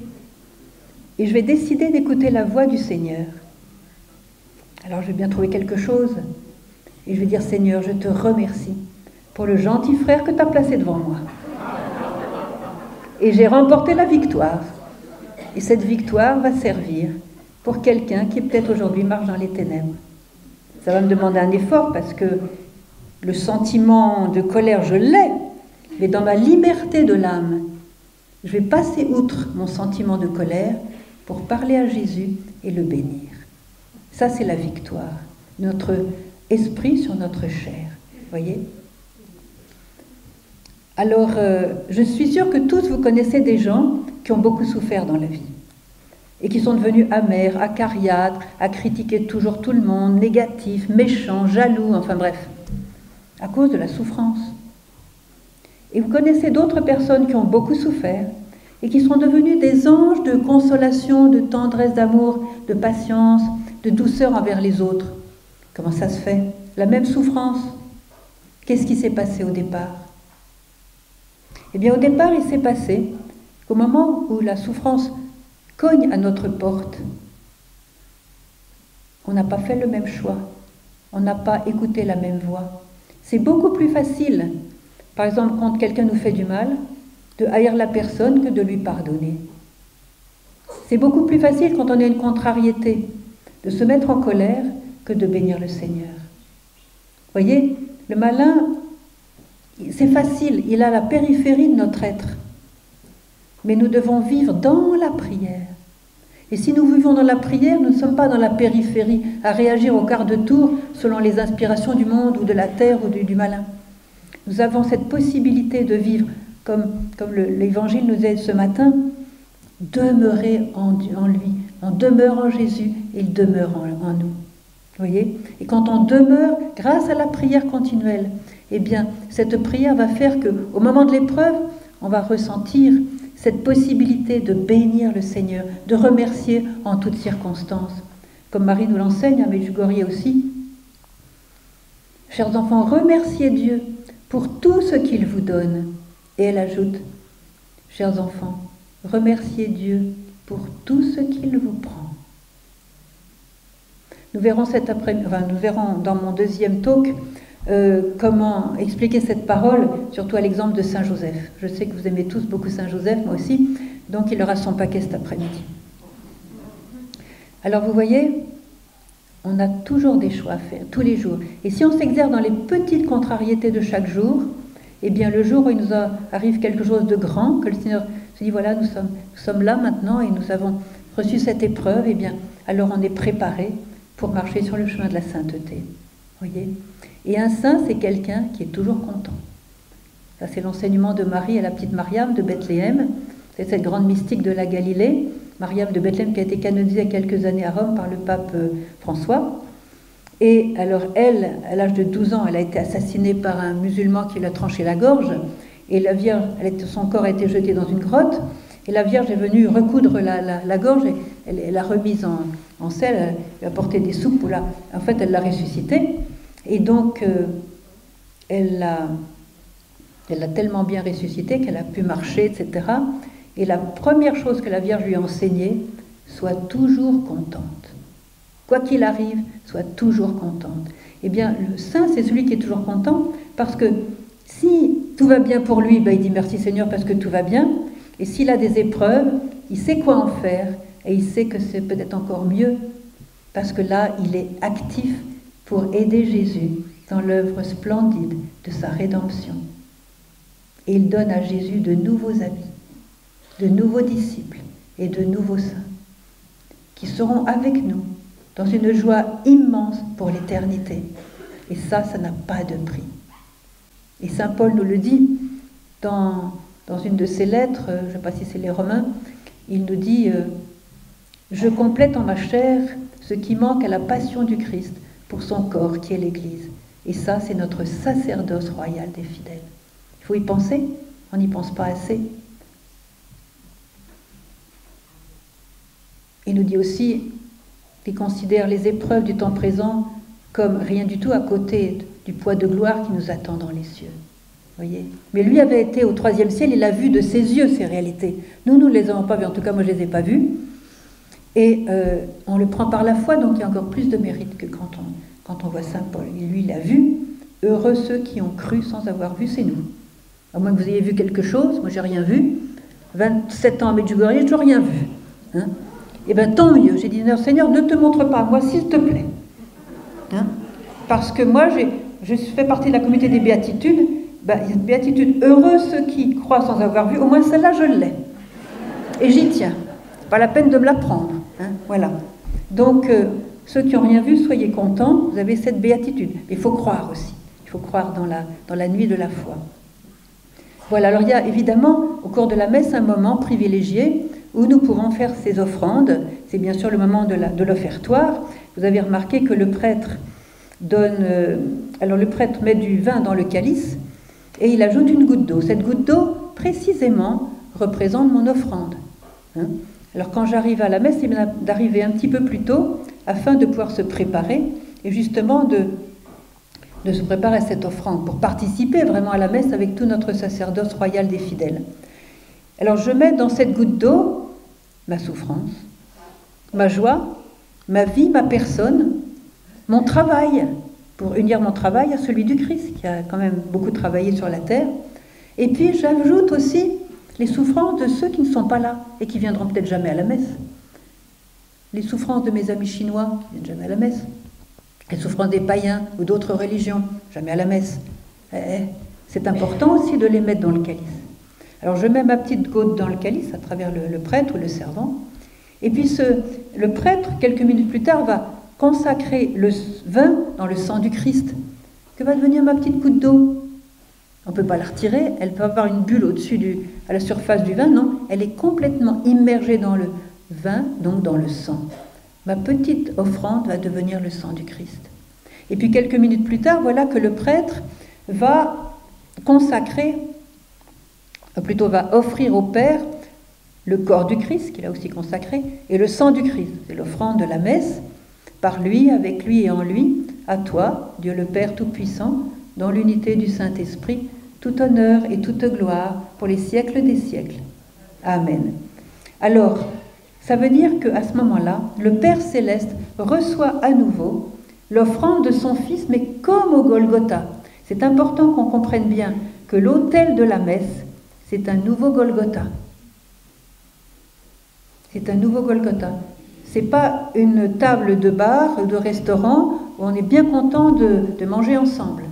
Et je vais décider d'écouter la voix du Seigneur. Alors je vais bien trouver quelque chose. Et je vais dire, Seigneur, je te remercie pour le gentil frère que tu as placé devant moi. Et j'ai remporté la victoire. Et cette victoire va servir pour quelqu'un qui peut-être aujourd'hui marche dans les ténèbres. Ça va me demander un effort parce que le sentiment de colère, je l'ai, mais dans ma liberté de l'âme, je vais passer outre mon sentiment de colère pour parler à Jésus et le bénir. Ça, c'est la victoire. Notre esprit sur notre chair. Voyez? Alors, euh, je suis sûre que tous vous connaissez des gens qui ont beaucoup souffert dans la vie et qui sont devenus amers, acariâtres, à critiquer toujours tout le monde, négatifs, méchants, jaloux, enfin bref, à cause de la souffrance. Et vous connaissez d'autres personnes qui ont beaucoup souffert et qui sont devenues des anges de consolation, de tendresse, d'amour, de patience, de douceur envers les autres. Comment ça se fait? La même souffrance? Qu'est-ce qui s'est passé au départ? Eh bien, au départ, il s'est passé qu'au moment où la souffrance cogne à notre porte, on n'a pas fait le même choix, on n'a pas écouté la même voix. C'est beaucoup plus facile par exemple, quand quelqu'un nous fait du mal, de haïr la personne que de lui pardonner. C'est beaucoup plus facile quand on a une contrariété de se mettre en colère que de bénir le Seigneur. Voyez, le malin, c'est facile, il a la périphérie de notre être. Mais nous devons vivre dans la prière. Et si nous vivons dans la prière, nous ne sommes pas dans la périphérie, à réagir au quart de tour selon les inspirations du monde ou de la terre ou du, du malin. Nous avons cette possibilité de vivre, comme, l'Évangile nous dit ce matin, demeurer en, en, lui. On demeure en Jésus, il demeure en, nous. voyez? Et quand on demeure, grâce à la prière continuelle, eh bien, cette prière va faire que, au moment de l'épreuve, on va ressentir cette possibilité de bénir le Seigneur, de remercier en toutes circonstances. Comme Marie nous l'enseigne, à Medjugorje aussi. Chers enfants, remerciez Dieu pour tout ce qu'il vous donne. Et elle ajoute, chers enfants, remerciez Dieu pour tout ce qu'il vous prend. Nous verrons, cet après, enfin, nous verrons dans mon deuxième talk euh, comment expliquer cette parole, surtout à l'exemple de Saint Joseph. Je sais que vous aimez tous beaucoup Saint Joseph, moi aussi, donc il aura son paquet cet après-midi. Alors vous voyez, on a toujours des choix à faire, tous les jours. Et si on s'exerce dans les petites contrariétés de chaque jour, eh bien le jour où il nous arrive quelque chose de grand, que le Seigneur se dit, voilà, nous sommes, sommes là maintenant et nous avons reçu cette épreuve, eh bien alors on est préparé pour marcher sur le chemin de la sainteté. Voyez? Et un saint, c'est quelqu'un qui est toujours content. Ça, c'est l'enseignement de Marie et la petite Mariam de Bethléem. C'est cette grande mystique de la Galilée, Mariam de Bethléem, qui a été canonisée il y a quelques années à Rome par le pape euh, François. Et alors, elle, à l'âge de 12 ans, elle a été assassinée par un musulman qui lui a tranché la gorge. Et la Vierge, son corps a été jeté dans une grotte. Et la Vierge est venue recoudre la, gorge et elle l'a remise en, en sel, elle lui a apporté des soupes. Là. En fait, elle l'a ressuscité. Et donc, euh, elle l'a elle l'a tellement bien ressuscité qu'elle a pu marcher, etc. Et la première chose que la Vierge lui a enseignée, sois toujours contente. Quoi qu'il arrive, sois toujours contente. Eh bien, le saint, c'est celui qui est toujours content, parce que si tout va bien pour lui, ben, il dit merci Seigneur parce que tout va bien. Et s'il a des épreuves, il sait quoi en faire, et il sait que c'est peut-être encore mieux, parce que là, il est actif pour aider Jésus dans l'œuvre splendide de sa rédemption. Et il donne à Jésus de nouveaux amis de nouveaux disciples et de nouveaux saints qui seront avec nous dans une joie immense pour l'éternité. Et ça, ça n'a pas de prix. Et Saint Paul nous le dit dans, une de ses lettres, je ne sais pas si c'est les Romains, il nous dit euh, Je complète en ma chair ce qui manque à la passion du Christ pour son corps qui est l'Église. Et ça, c'est notre sacerdoce royal des fidèles. Il faut y penser, on n'y pense pas assez. Il nous dit aussi qu'il considère les épreuves du temps présent comme rien du tout à côté du poids de gloire qui nous attend dans les cieux. Voyez? Mais lui avait été au troisième ciel, il a vu de ses yeux ces réalités. Nous, nous ne les avons pas vues, en tout cas moi je ne les ai pas vues. Et euh, on le prend par la foi, donc il y a encore plus de mérite que quand on, voit Saint Paul. Et lui, il a vu. Heureux ceux qui ont cru sans avoir vu, c'est nous. À moins que vous ayez vu quelque chose, moi j'ai rien vu. 27 ans à Medjugorje, j'ai toujours rien vu. Hein eh bien, tant mieux. J'ai dit, Seigneur, ne te montre pas, moi, s'il te plaît. Hein? Parce que moi, je fais partie de la communauté des béatitudes. Ben, il y a une béatitude. Heureux ceux qui croient sans avoir vu. Au moins, celle-là, je l'ai. Et j'y tiens. Pas la peine de me la prendre. Hein voilà. Donc, euh, ceux qui n'ont rien vu, soyez contents. Vous avez cette béatitude. Il faut croire aussi. Il faut croire dans la, dans la nuit de la foi. Voilà, alors il y a évidemment au cours de la messe un moment privilégié où nous pourrons faire ces offrandes. C'est bien sûr le moment de l'offertoire. Vous avez remarqué que le prêtre donne. Euh, alors le prêtre met du vin dans le calice et il ajoute une goutte d'eau. Cette goutte d'eau, précisément, représente mon offrande. Hein. alors quand j'arrive à la messe, c'est d'arriver un petit peu plus tôt afin de pouvoir se préparer et justement de se préparer à cette offrande pour participer vraiment à la messe avec tout notre sacerdoce royal des fidèles. Alors je mets dans cette goutte d'eau ma souffrance, ma joie, ma vie, ma personne, mon travail, pour unir mon travail à celui du Christ, qui a quand même beaucoup travaillé sur la terre. Et puis j'ajoute aussi les souffrances de ceux qui ne sont pas là et qui viendront peut-être jamais à la messe. Les souffrances de mes amis chinois qui viennent jamais à la messe. Les souffrances des païens ou d'autres religions, jamais à la messe. Eh, eh, c'est important aussi de les mettre dans le calice. Alors je mets ma petite goutte dans le calice à travers le, prêtre ou le servant. Et puis le prêtre, quelques minutes plus tard, va consacrer le vin dans le sang du Christ. Que va devenir ma petite goutte d'eau? On ne peut pas la retirer, elle peut avoir une bulle au-dessus, du, à la surface du vin, non, elle est complètement immergée dans le vin, donc dans le sang. Ma petite offrande va devenir le sang du Christ. Et puis quelques minutes plus tard, voilà que le prêtre va consacrer plutôt va offrir au Père le corps du Christ, qu'il a aussi consacré, et le sang du Christ. C'est l'offrande de la messe, par lui, avec lui et en lui, à toi, Dieu le Père Tout-Puissant, dans l'unité du Saint-Esprit, tout honneur et toute gloire pour les siècles des siècles. Amen. Alors, ça veut dire qu'à ce moment-là, le Père céleste reçoit à nouveau l'offrande de son Fils, mais comme au Golgotha. C'est important qu'on comprenne bien que l'autel de la messe, c'est un nouveau Golgotha. C'est un nouveau Golgotha. C'est pas une table de bar ou de restaurant où on est bien content de, de manger ensemble.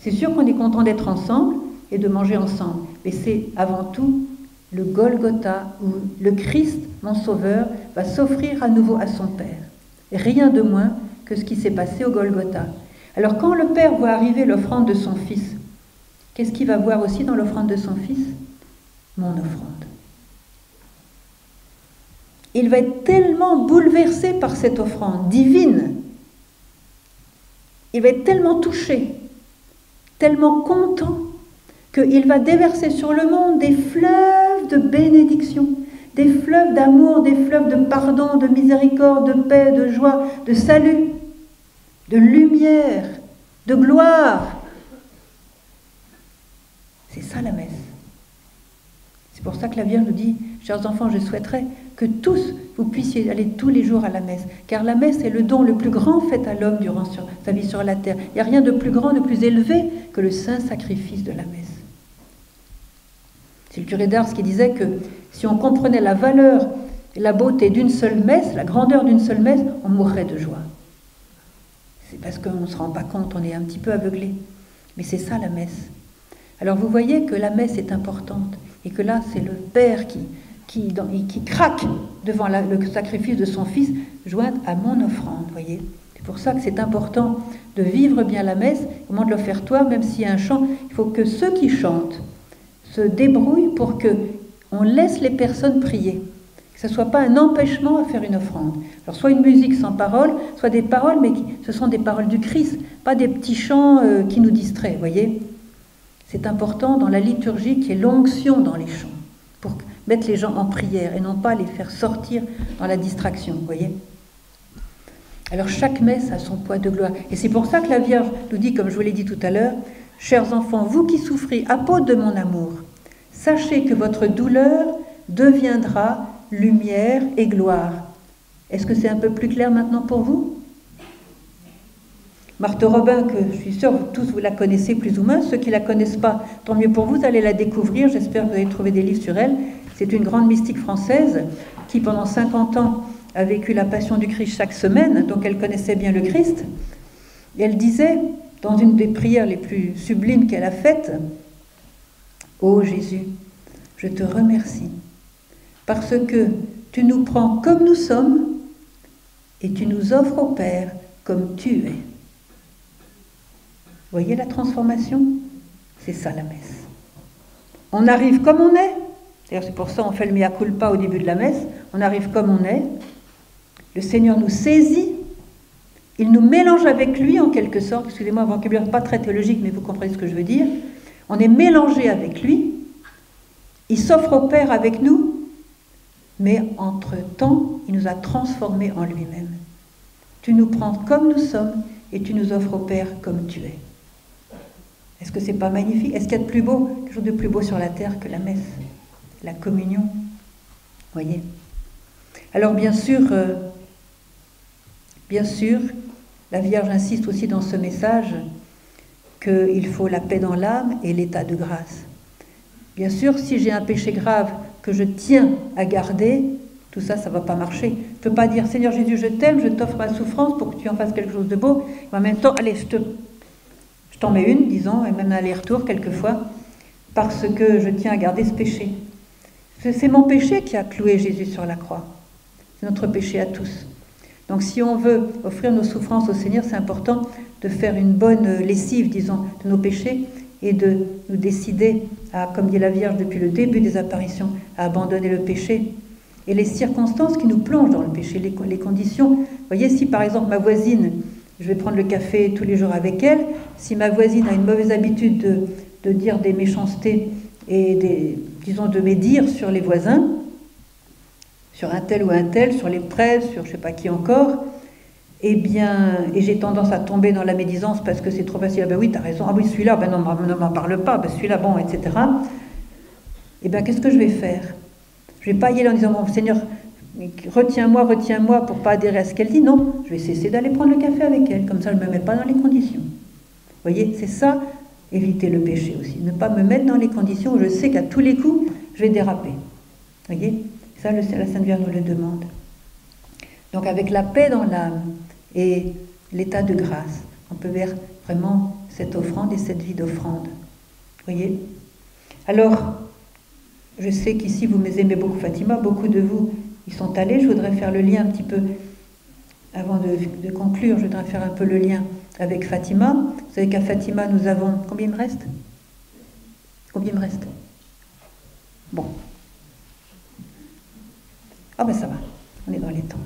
C'est sûr qu'on est content d'être ensemble et de manger ensemble, mais c'est avant tout le Golgotha où le Christ, mon Sauveur, va s'offrir à nouveau à son Père. rien de moins que ce qui s'est passé au Golgotha. Alors quand le Père voit arriver l'offrande de son Fils, qu'est-ce qu'il va voir aussi dans l'offrande de son Fils? Mon offrande. Il va être tellement bouleversé par cette offrande divine. Il va être tellement touché, tellement content, qu'il va déverser sur le monde des fleuves de bénédiction, des fleuves d'amour, des fleuves de pardon, de miséricorde, de paix, de joie, de salut, de lumière, de gloire. C'est ça la messe. C'est pour ça que la Vierge nous dit, chers enfants, je souhaiterais que tous vous puissiez aller tous les jours à la messe, car la messe est le don le plus grand fait à l'homme durant sa vie sur la terre. Il n'y a rien de plus grand, de plus élevé que le saint sacrifice de la messe. C'est le curé d'Ars qui disait que si on comprenait la valeur et la beauté d'une seule messe, la grandeur d'une seule messe, on mourrait de joie. C'est parce qu'on ne se rend pas compte, on est un petit peu aveuglé. Mais c'est ça la messe. Alors vous voyez que la messe est importante et que là c'est le Père qui, qui, qui craque devant le sacrifice de son Fils, joint à mon offrande, voyez. C'est pour ça que c'est important de vivre bien la messe, au moment de l'offertoire, même s'il y a un chant, il faut que ceux qui chantent se débrouillent pour que on laisse les personnes prier. Que ce ne soit pas un empêchement à faire une offrande. Alors soit une musique sans parole, soit des paroles, mais ce sont des paroles du Christ, pas des petits chants euh, qui nous distraient, voyez C'est important dans la liturgie qu'il y ait l'onction dans les chants, pour mettre les gens en prière et non pas les faire sortir dans la distraction, voyez alors chaque messe a son poids de gloire. Et c'est pour ça que la Vierge nous dit, comme je vous l'ai dit tout à l'heure, Chers enfants, vous qui souffrez, apôtres de mon amour, sachez que votre douleur deviendra lumière et gloire. Est-ce que c'est un peu plus clair maintenant pour vous? Marthe Robin, que je suis sûre tous vous la connaissez plus ou moins, ceux qui ne la connaissent pas, tant mieux pour vous, allez la découvrir, j'espère que vous allez trouver des livres sur elle. C'est une grande mystique française qui pendant 50 ans a vécu la passion du Christ chaque semaine, donc elle connaissait bien le Christ. Et elle disait, dans une des prières les plus sublimes qu'elle a faites, Ô Jésus, je te remercie parce que tu nous prends comme nous sommes et tu nous offres au Père comme tu es. Voyez la transformation? C'est ça la messe. On arrive comme on est. D'ailleurs, c'est pour ça qu'on fait le mea culpa au début de la messe. On arrive comme on est. Le Seigneur nous saisit il nous mélange avec lui en quelque sorte, excusez-moi, un vocabulaire pas très théologique, mais vous comprenez ce que je veux dire. On est mélangé avec lui, il s'offre au Père avec nous, mais entre-temps, il nous a transformés en lui-même. Tu nous prends comme nous sommes et tu nous offres au Père comme tu es. Est-ce que c'est pas magnifique? Est-ce qu'il y a de plus beau, quelque chose de plus beau sur la terre que la messe, la communion? Voyez. Alors bien sûr, euh, bien sûr, la Vierge insiste aussi dans ce message qu'il faut la paix dans l'âme et l'état de grâce. Bien sûr, si j'ai un péché grave que je tiens à garder, tout ça, ça ne va pas marcher. Je ne peux pas dire Seigneur Jésus, je t'aime, je t'offre ma souffrance pour que tu en fasses quelque chose de beau. Mais en même temps, allez, je, te, je t'en mets une, disons, et même aller-retour quelquefois, parce que je tiens à garder ce péché. C'est mon péché qui a cloué Jésus sur la croix. C'est notre péché à tous. Donc si on veut offrir nos souffrances au Seigneur, c'est important de faire une bonne lessive, disons, de nos péchés et de nous décider à, comme dit la Vierge depuis le début des apparitions, à abandonner le péché. Et les circonstances qui nous plongent dans le péché, les, conditions. Vous voyez, si par exemple ma voisine, je vais prendre le café tous les jours avec elle, si ma voisine a une mauvaise habitude de, dire des méchancetés et des, disons, de médire sur les voisins, sur un tel ou un tel, sur les prêtres, sur je ne sais pas qui encore, eh bien, et j'ai tendance à tomber dans la médisance parce que c'est trop facile. Ah ben oui, tu as raison. Ah oui, celui-là, ben non, ne m'en parle pas. Ben celui-là, bon, etc. Eh bien, qu'est-ce que je vais faire? Je ne vais pas y aller en disant, bon, Seigneur, retiens-moi, retiens-moi pour pas adhérer à ce qu'elle dit. Non, je vais cesser d'aller prendre le café avec elle, comme ça je ne me mets pas dans les conditions. Vous voyez, c'est ça, éviter le péché aussi. Ne pas me mettre dans les conditions où je sais qu'à tous les coups, je vais déraper. Vous voyez Ça, la Sainte Vierge nous le demande. Donc avec la paix dans l'âme et l'état de grâce, on peut vers vraiment cette offrande et cette vie d'offrande. Vous voyez Alors, je sais qu'ici, vous m'aimez beaucoup Fatima, beaucoup de vous y sont allés. Je voudrais faire le lien un petit peu, avant de, conclure, je voudrais faire un peu le lien avec Fatima. Vous savez qu'à Fatima, nous avons... Combien il me reste? Combien il me reste? Bon. Ah ben ça va, on est dans les temps.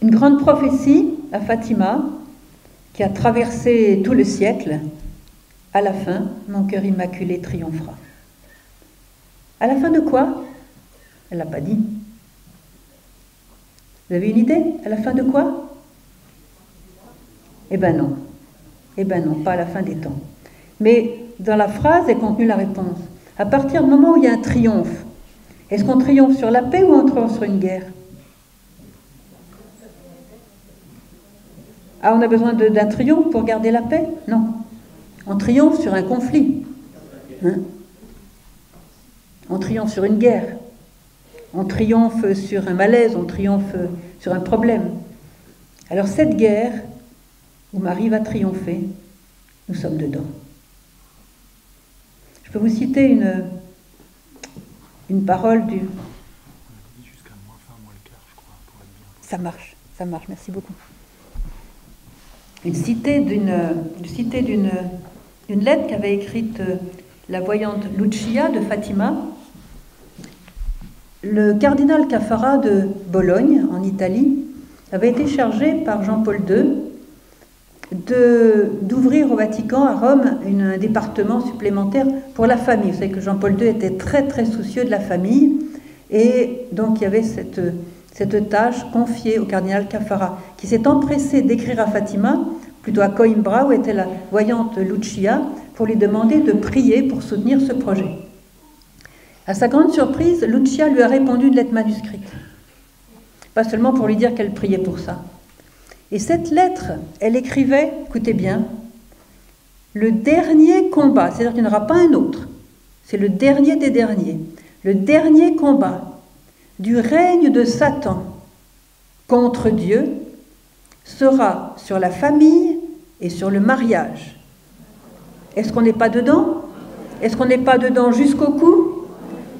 Une grande prophétie à Fatima qui a traversé tout le siècle. À la fin, mon cœur immaculé triomphera. À la fin de quoi? Elle l'a pas dit. Vous avez une idée À la fin de quoi? Eh ben non. Eh ben non, pas à la fin des temps. Mais dans la phrase est contenue la réponse. À partir du moment où il y a un triomphe, est-ce qu'on triomphe sur la paix ou on triomphe sur une guerre? Ah, on a besoin d'un triomphe pour garder la paix? Non. On triomphe sur un conflit. Hein? On triomphe sur une guerre. On triomphe sur un malaise, on triomphe sur un problème. Alors cette guerre, où Marie va triompher, nous sommes dedans. Je peux vous citer une, parole du... Ça marche, ça marche, merci beaucoup une cité d'une lettre qu'avait écrite la voyante Lucia de Fatima. Le cardinal Cafara de Bologne, en Italie, avait été chargé par Jean-Paul II d'ouvrir au Vatican, à Rome, un département supplémentaire pour la famille. Vous savez que Jean-Paul II était très très soucieux de la famille, et donc il y avait cette, tâche confiée au cardinal Cafara, qui s'est empressé d'écrire à Fatima, plutôt à Coimbra, où était la voyante Lucia, pour lui demander de prier pour soutenir ce projet. À sa grande surprise, Lucia lui a répondu une lettre manuscrite. Pas seulement pour lui dire qu'elle priait pour ça. Et cette lettre, elle écrivait, écoutez bien, le dernier combat, c'est-à-dire qu'il n'y en aura pas un autre, c'est le dernier des derniers, le dernier combat du règne de Satan contre Dieu sera sur la famille et sur le mariage. Est-ce qu'on n'est pas dedans? Est-ce qu'on n'est pas dedans jusqu'au cou?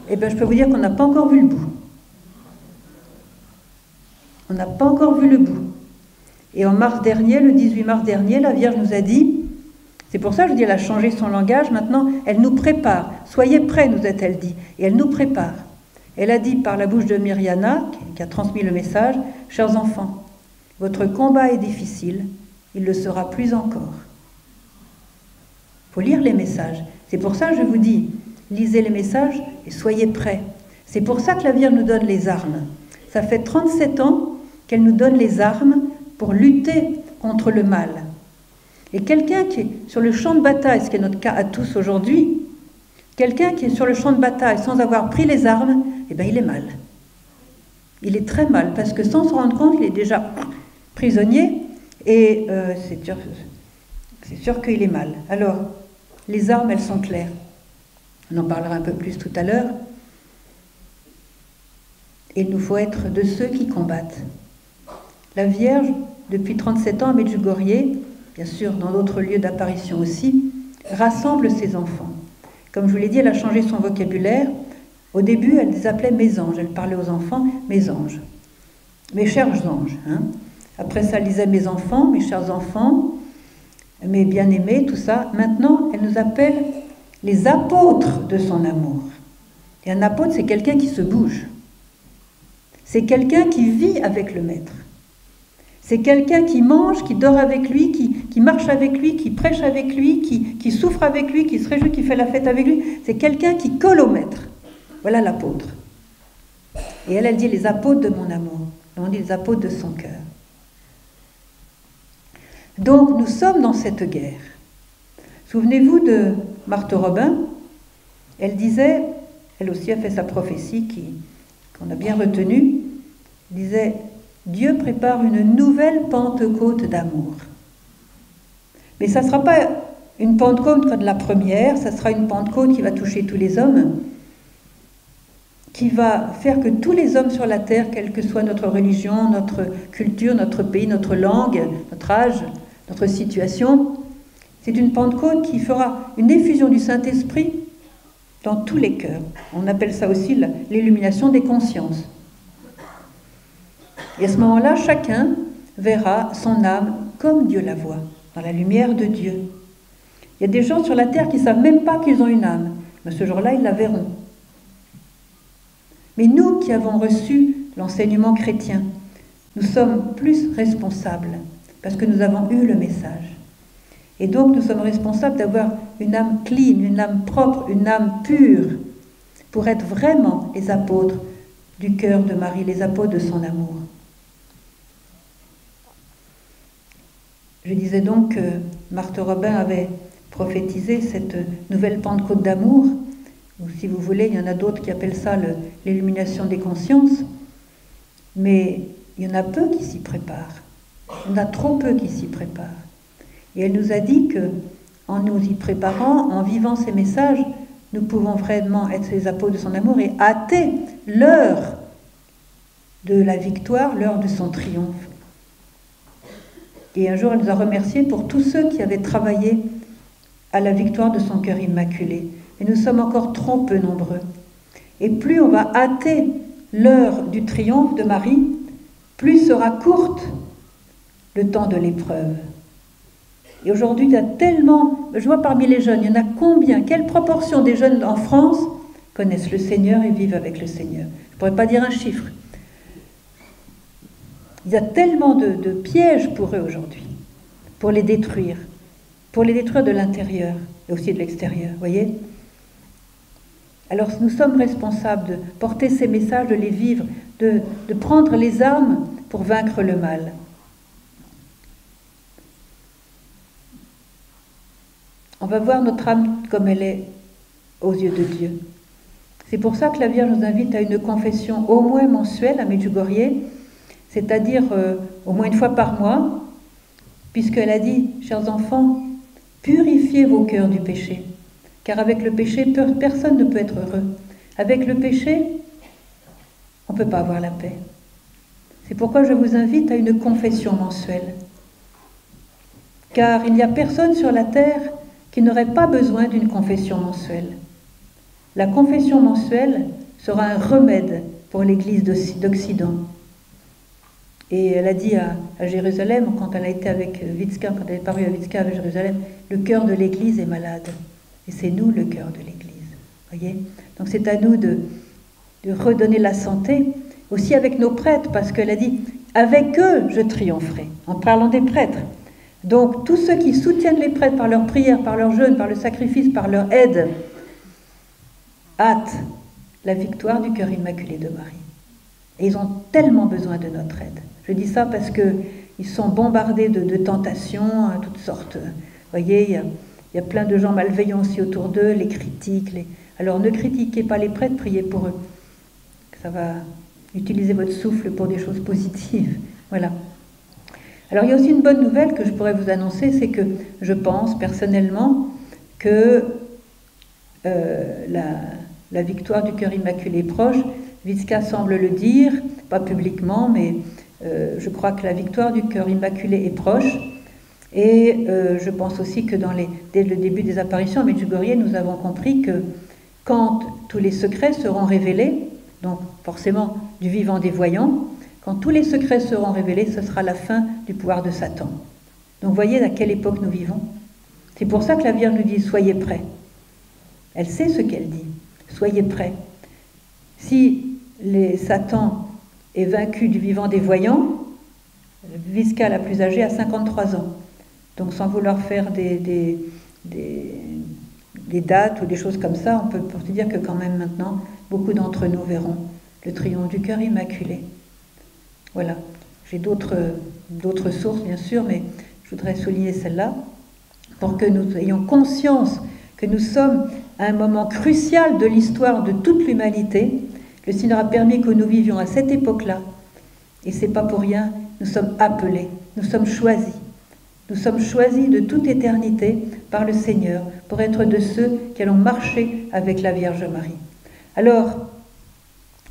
Eh bien, je peux vous dire qu'on n'a pas encore vu le bout. On n'a pas encore vu le bout. Et en mars dernier, le 18 mars dernier, la Vierge nous a dit, c'est pour ça que je dis, elle a changé son langage, maintenant, elle nous prépare. Soyez prêts, nous a-t-elle dit. Et elle nous prépare. Elle a dit par la bouche de Myriana, qui a transmis le message, Chers enfants, votre combat est difficile, il le sera plus encore. Il faut lire les messages. C'est pour ça que je vous dis, lisez les messages et soyez prêts. C'est pour ça que la Vierge nous donne les armes. Ça fait 37 ans qu'elle nous donne les armes pour lutter contre le mal. Et quelqu'un qui est sur le champ de bataille, ce qui est notre cas à tous aujourd'hui, quelqu'un qui est sur le champ de bataille sans avoir pris les armes, eh bien, il est mal. Il est très mal, parce que sans se rendre compte, il est déjà prisonnier, et euh, c'est sûr, sûr qu'il est mal. Alors, les armes, elles sont claires. On en parlera un peu plus tout à l'heure. Il nous faut être de ceux qui combattent. La Vierge, depuis 37 ans à Medjugorje, bien sûr dans d'autres lieux d'apparition aussi, rassemble ses enfants. Comme je vous l'ai dit, elle a changé son vocabulaire. Au début, elle les appelait mes anges. Elle parlait aux enfants, mes anges. Mes chers anges. Hein. Après ça, elle disait mes enfants, mes chers enfants, mes bien-aimés, tout ça. Maintenant, elle nous appelle les apôtres de son amour. Et un apôtre, c'est quelqu'un qui se bouge. C'est quelqu'un qui vit avec le Maître. C'est quelqu'un qui mange, qui dort avec lui, qui, marche avec lui, qui prêche avec lui, qui, qui souffre avec lui, qui se réjouit, qui fait la fête avec lui. C'est quelqu'un qui colle au Maître. Voilà l'apôtre. Et elle, elle dit les apôtres de mon amour. On dit les apôtres de son cœur. Donc nous sommes dans cette guerre. Souvenez-vous de Marthe Robin? Elle disait, elle aussi a fait sa prophétie qui qu'on a bien retenu, disait Dieu prépare une nouvelle Pentecôte d'amour. Mais ça ne sera pas une Pentecôte comme la première, ça sera une Pentecôte qui va toucher tous les hommes, qui va faire que tous les hommes sur la terre, quelle que soit notre religion, notre culture, notre pays, notre langue, notre âge, notre situation, c'est une Pentecôte qui fera une effusion du Saint-Esprit dans tous les cœurs. On appelle ça aussi l'illumination des consciences. Et à ce moment-là, chacun verra son âme comme Dieu la voit, dans la lumière de Dieu. Il y a des gens sur la terre qui ne savent même pas qu'ils ont une âme, mais ce jour-là, ils la verront. Mais nous qui avons reçu l'enseignement chrétien, nous sommes plus responsables parce que nous avons eu le message. Et donc nous sommes responsables d'avoir une âme clean, une âme propre, une âme pure, pour être vraiment les apôtres du cœur de Marie, les apôtres de son amour. Je disais donc que Marthe Robin avait prophétisé cette nouvelle Pentecôte d'amour, ou si vous voulez, il y en a d'autres qui appellent ça l'illumination des consciences, mais il y en a peu qui s'y préparent. Il y en a trop peu qui s'y préparent. Et elle nous a dit que, en nous y préparant, en vivant ces messages, nous pouvons vraiment être les apôtres de son amour et hâter l'heure de la victoire, l'heure de son triomphe. Et un jour, elle nous a remerciés pour tous ceux qui avaient travaillé à la victoire de son cœur immaculé. Et nous sommes encore trop peu nombreux. Et plus on va hâter l'heure du triomphe de Marie, plus sera courte le temps de l'épreuve. Et aujourd'hui, il y a tellement, je vois parmi les jeunes, il y en a combien, quelle proportion des jeunes en France connaissent le Seigneur et vivent avec le Seigneur? Je ne pourrais pas dire un chiffre. Il y a tellement de, pièges pour eux aujourd'hui, pour les détruire, pour les détruire de l'intérieur et aussi de l'extérieur, voyez? Alors nous sommes responsables de porter ces messages, de les vivre, de prendre les armes pour vaincre le mal. On va voir notre âme comme elle est aux yeux de Dieu. C'est pour ça que la Vierge nous invite à une confession au moins mensuelle à Medjugorje, c'est-à-dire euh, au moins une fois par mois, puisqu'elle a dit, chers enfants, purifiez vos cœurs du péché, car avec le péché, personne ne peut être heureux. Avec le péché, on ne peut pas avoir la paix. C'est pourquoi je vous invite à une confession mensuelle. Car il n'y a personne sur la terre qui n'aurait pas besoin d'une confession mensuelle. La confession mensuelle sera un remède pour l'Église d'Occident. Et elle a dit à, Jérusalem, quand elle a été avec Witzka, quand elle est parue à Witzka avec Jérusalem, le cœur de l'Église est malade. Et c'est nous le cœur de l'Église. Voyez? Donc c'est à nous de, de redonner la santé, aussi avec nos prêtres, parce qu'elle a dit, avec eux je triompherai, en parlant des prêtres. Donc tous ceux qui soutiennent les prêtres par leur prière, par leur jeûne, par le sacrifice, par leur aide, hâtent la victoire du cœur immaculé de Marie. Et ils ont tellement besoin de notre aide. Je dis ça parce qu'ils sont bombardés de, tentations, à toutes sortes. Vous voyez, il y, a, plein de gens malveillants aussi autour d'eux, les critiques. Alors ne critiquez pas les prêtres, priez pour eux. Ça va utiliser votre souffle pour des choses positives. Voilà. Alors il y a aussi une bonne nouvelle que je pourrais vous annoncer, c'est que je pense personnellement que euh, la, victoire du cœur immaculé est proche. Viska semble le dire, pas publiquement, mais euh, je crois que la victoire du cœur immaculé est proche. Et euh, je pense aussi que dès le début des apparitions à Medjugorje, nous avons compris que quand tous les secrets seront révélés, donc forcément du vivant des voyants, quand tous les secrets seront révélés, ce sera la fin du pouvoir de Satan. Donc voyez à quelle époque nous vivons. C'est pour ça que la Vierge nous dit soyez prêts. Elle sait ce qu'elle dit. Soyez prêts. Si Satan est vaincu du vivant des voyants, Visca, la plus âgée, a 53 ans. Donc sans vouloir faire des, dates ou des choses comme ça, on peut pour dire que quand même maintenant, beaucoup d'entre nous verront le triomphe du cœur immaculé. Voilà. J'ai d'autres, sources, bien sûr, mais je voudrais souligner celle-là pour que nous ayons conscience que nous sommes à un moment crucial de l'histoire de toute l'humanité. Le Seigneur a permis que nous vivions à cette époque-là. Et c'est pas pour rien, nous sommes appelés, nous sommes choisis. Nous sommes choisis de toute éternité par le Seigneur pour être de ceux qui allons marcher avec la Vierge Marie. Alors,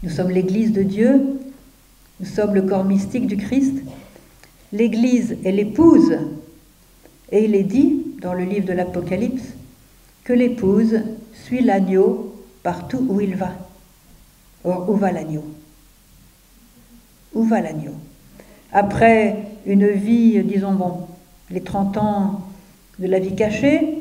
nous sommes l'Église de Dieu, nous sommes le corps mystique du Christ. L'Église est l'épouse, et il est dit dans le livre de l'Apocalypse que l'épouse suit l'agneau partout où il va. Or, où va l'agneau? Où va l'agneau? Après une vie, disons, bon, les 30 ans de la vie cachée,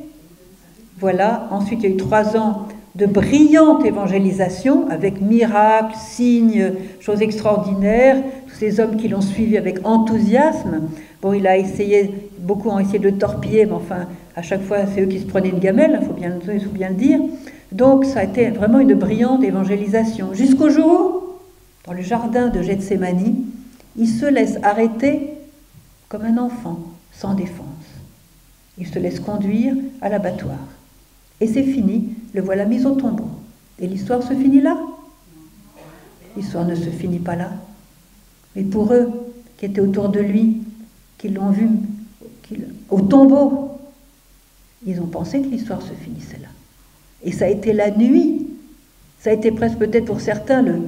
voilà, ensuite il y a eu trois ans de brillante évangélisation avec miracles, signes, choses extraordinaires, tous ces hommes qui l'ont suivi avec enthousiasme. Bon, il a essayé, beaucoup ont essayé de le torpiller, mais enfin, à chaque fois, c'est eux qui se prenaient une gamelle, il faut bien, faut bien le dire. Donc, ça a été vraiment une brillante évangélisation. Jusqu'au jour où, dans le jardin de Gethsemane, il se laisse arrêter comme un enfant, sans défense. Il se laisse conduire à l'abattoir. Et c'est fini, le voilà mis au tombeau. Et l'histoire se finit là L'histoire ne se finit pas là. Mais pour eux qui étaient autour de lui, qui l'ont vu au tombeau, ils ont pensé que l'histoire se finissait là. Et ça a été la nuit. Ça a été presque peut-être pour certains le,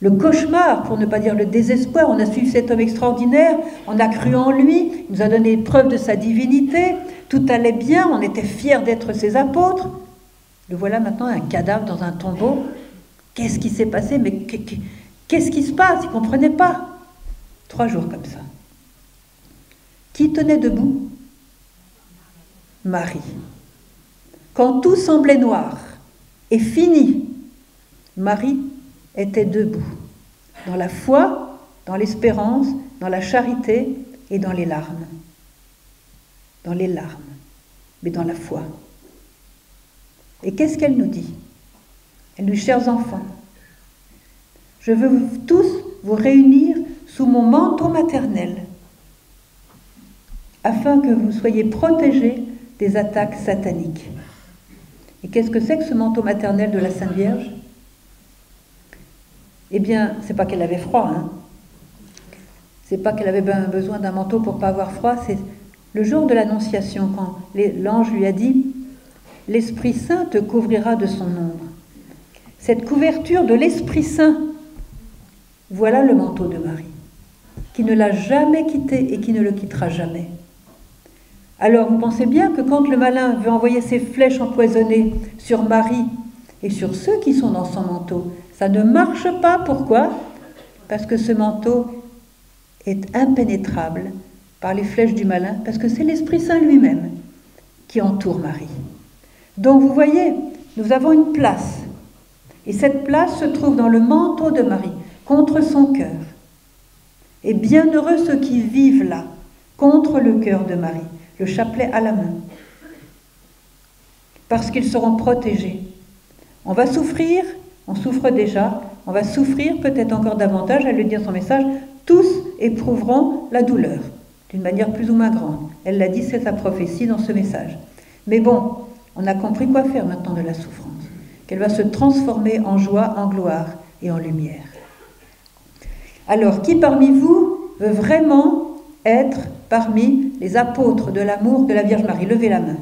le cauchemar, pour ne pas dire le désespoir. On a suivi cet homme extraordinaire, on a cru en lui, il nous a donné preuve de sa divinité, tout allait bien, on était fiers d'être ses apôtres. Le voilà maintenant un cadavre dans un tombeau. Qu'est-ce qui s'est passé? Mais qu'est-ce qui se passe? Il ne comprenait pas. Trois jours comme ça. Qui tenait debout? Marie. Quand tout semblait noir et fini, Marie était debout, dans la foi, dans l'espérance, dans la charité et dans les larmes dans les larmes, mais dans la foi. Et qu'est-ce qu'elle nous dit? Elle nous dit, chers enfants, je veux tous vous réunir sous mon manteau maternel, afin que vous soyez protégés des attaques sataniques. Et qu'est-ce que c'est que ce manteau maternel de la Sainte Vierge? Eh bien, c'est pas qu'elle avait froid, hein. C'est pas qu'elle avait besoin d'un manteau pour pas avoir froid, c'est le jour de l'Annonciation, quand l'ange lui a dit L'Esprit Saint te couvrira de son ombre. Cette couverture de l'Esprit Saint, voilà le manteau de Marie, qui ne l'a jamais quitté et qui ne le quittera jamais. Alors vous pensez bien que quand le malin veut envoyer ses flèches empoisonnées sur Marie et sur ceux qui sont dans son manteau, ça ne marche pas. Pourquoi? Parce que ce manteau est impénétrable par les flèches du malin, parce que c'est l'Esprit Saint lui-même qui entoure Marie. Donc vous voyez, nous avons une place. Et cette place se trouve dans le manteau de Marie, contre son cœur. Et bienheureux ceux qui vivent là, contre le cœur de Marie, le chapelet à la main, parce qu'ils seront protégés. On va souffrir, on souffre déjà, on va souffrir peut-être encore davantage, elle lui dire son message, tous éprouveront la douleur d'une manière plus ou moins grande. Elle l'a dit, c'est sa prophétie dans ce message. Mais bon, on a compris quoi faire maintenant de la souffrance, qu'elle va se transformer en joie, en gloire et en lumière. Alors, qui parmi vous veut vraiment être parmi les apôtres de l'amour de la Vierge Marie? Levez la main.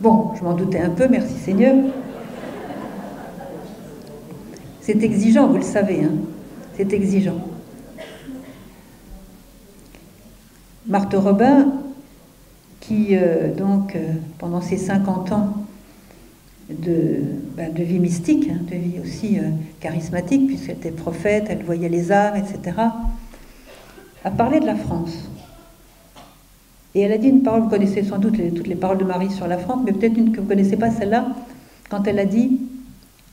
Bon, je m'en doutais un peu, merci Seigneur. C'est exigeant, vous le savez. Hein c'est exigeant. Marthe Robin, qui, euh, donc, euh, pendant ses 50 ans de, ben, de vie mystique, hein, de vie aussi euh, charismatique, puisqu'elle était prophète, elle voyait les âmes, etc., a parlé de la France. Et elle a dit une parole, vous connaissez sans doute toutes les paroles de Marie sur la France, mais peut-être une que vous ne connaissez pas, celle-là, quand elle a dit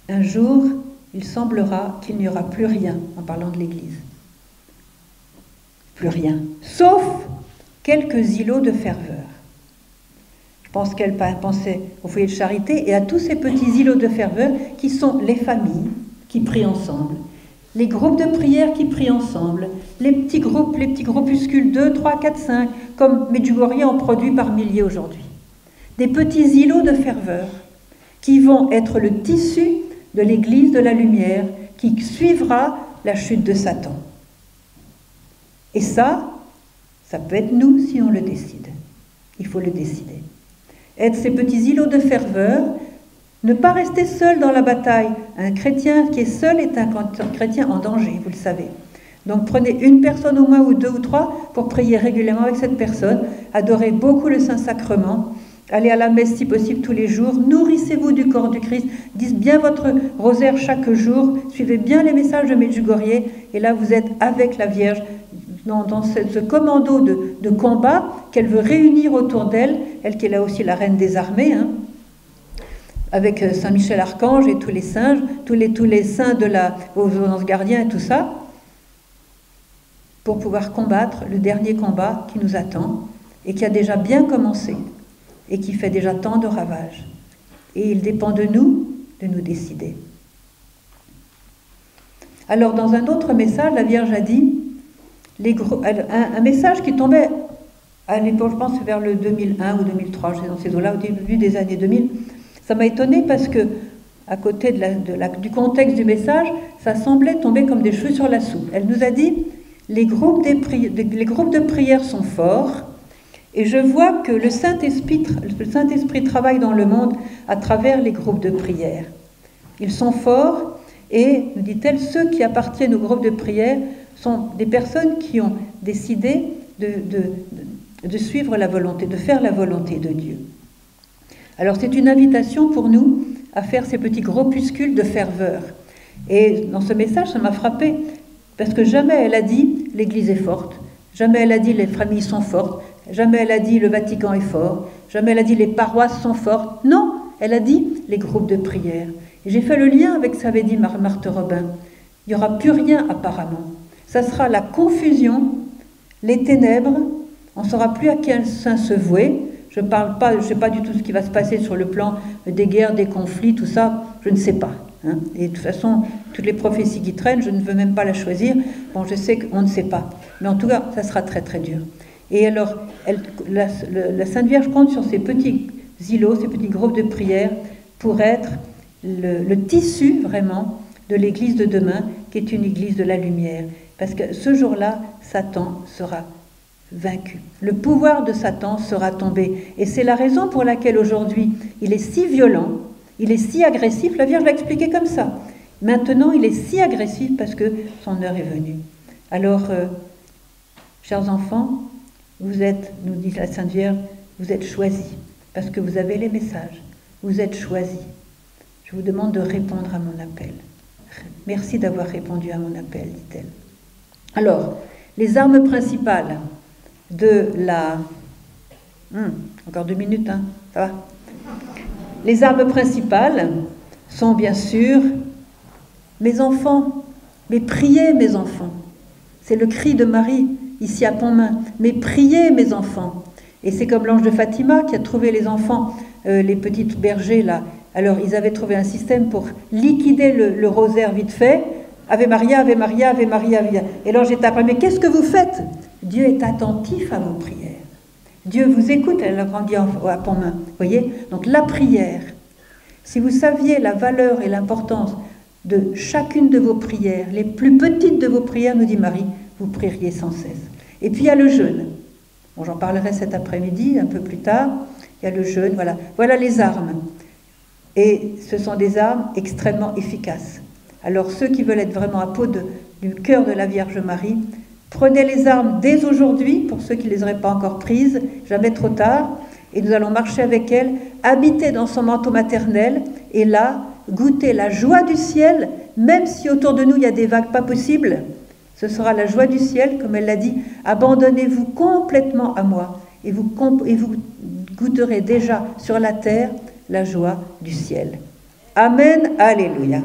Un jour, il semblera qu'il n'y aura plus rien en parlant de l'Église. Plus rien, sauf quelques îlots de ferveur. Pense qu'elle pensait au foyer de charité et à tous ces petits îlots de ferveur qui sont les familles qui prient ensemble, les groupes de prière qui prient ensemble, les petits groupes, les petits groupuscules 2, 3, 4, 5, comme Medjugorje en produit par milliers aujourd'hui. Des petits îlots de ferveur qui vont être le tissu de l'Église de la lumière qui suivra la chute de Satan. Et ça, ça peut être nous si on le décide. Il faut le décider. Être ces petits îlots de ferveur, ne pas rester seul dans la bataille. Un chrétien qui est seul est un chrétien en danger, vous le savez. Donc prenez une personne au moins ou deux ou trois pour prier régulièrement avec cette personne. Adorez beaucoup le Saint-Sacrement. Allez à la messe si possible tous les jours. Nourrissez-vous du corps du Christ. Dites bien votre rosaire chaque jour. Suivez bien les messages de Medjugorje. Et là, vous êtes avec la Vierge dans, ce, commando de, combat qu'elle veut réunir autour d'elle. Elle qui est là aussi la reine des armées. Hein, avec euh, Saint Michel Archange et tous les singes, tous les, saints de la, vos gardiens et tout ça, pour pouvoir combattre le dernier combat qui nous attend et qui a déjà bien commencé et qui fait déjà tant de ravages. Et il dépend de nous de nous décider. Alors, dans un autre message, la Vierge a dit un, message qui tombait à l'époque, je pense, vers le 2001 ou 2003, je sais dans ces eaux-là, au début des années 2000. Ça m'a étonné parce que, à côté du contexte du message, ça semblait tomber comme des cheveux sur la soupe. Elle nous a dit les groupes, groupes de prière sont forts, et je vois que le Saint-Esprit Saint travaille dans le monde à travers les groupes de prière. Ils sont forts et, nous dit-elle, ceux qui appartiennent au groupe de prière sont des personnes qui ont décidé de, suivre la volonté, de faire la volonté de Dieu. Alors c'est une invitation pour nous à faire ces petits groupuscules de ferveur. Et dans ce message, ça m'a frappé, parce que jamais elle a dit l'Église est forte, jamais elle a dit les familles sont fortes, Jamais elle a dit le Vatican est fort. Jamais elle a dit les paroisses sont fortes. Non, elle a dit les groupes de prière. Et j'ai fait le lien avec ce qu'avait dit Marthe Robin. Il n'y aura plus rien apparemment. Ça sera la confusion, les ténèbres. On ne saura plus à quel saint se vouer. Je ne parle pas, je sais pas du tout ce qui va se passer sur le plan des guerres, des conflits, tout ça. Je ne sais pas. Hein. Et de toute façon, toutes les prophéties qui traînent, je ne veux même pas la choisir. Bon, je sais qu'on ne sait pas. Mais en tout cas, ça sera très très dur. Et alors, la, Sainte Vierge compte sur ces petits îlots, ces petits groupes de prière, pour être le, tissu vraiment de l'Église de demain, qui est une Église de la lumière. Parce que ce jour-là, Satan sera vaincu. Le pouvoir de Satan sera tombé. Et c'est la raison pour laquelle aujourd'hui il est si violent, il est si agressif. La Vierge l'a expliqué comme ça. Maintenant, il est si agressif parce que son heure est venue. Alors, euh, chers enfants, vous êtes, nous dit la Sainte Vierge, vous êtes choisis, parce que vous avez les messages. Vous êtes choisis. Je vous demande de répondre à mon appel. Merci d'avoir répondu à mon appel, dit-elle. Alors, les armes principales de la... Hmm, encore deux minutes, hein, ça va Les armes principales sont bien sûr mes enfants, mais priez mes enfants. C'est le cri de Marie ici à Pontmain. Mais priez, mes enfants. Et c'est comme l'ange de Fatima qui a trouvé les enfants, euh, les petites bergers là. Alors ils avaient trouvé un système pour liquider le, rosaire vite fait. Ave Maria, Ave Maria, Ave Maria, Ave Et l'ange est après, mais qu'est-ce que vous faites? Dieu est attentif à vos prières. Dieu vous écoute, elle a grandi à Pontmain. Voyez? Donc la prière. Si vous saviez la valeur et l'importance de chacune de vos prières, les plus petites de vos prières, nous dit Marie, vous prieriez sans cesse. Et puis il y a le jeûne. Bon, j'en parlerai cet après-midi, un peu plus tard. Il y a le jeûne, voilà. Voilà les armes. Et ce sont des armes extrêmement efficaces. Alors ceux qui veulent être vraiment à peau du cœur de la Vierge Marie, prenez les armes dès aujourd'hui, pour ceux qui ne les auraient pas encore prises, jamais trop tard, et nous allons marcher avec elle, habiter dans son manteau maternel, et là, goûter la joie du ciel, même si autour de nous il y a des vagues pas possibles, ce sera la joie du ciel, comme elle l'a dit. Abandonnez-vous complètement à moi et vous, et vous goûterez déjà sur la terre la joie du ciel. Amen, Alléluia.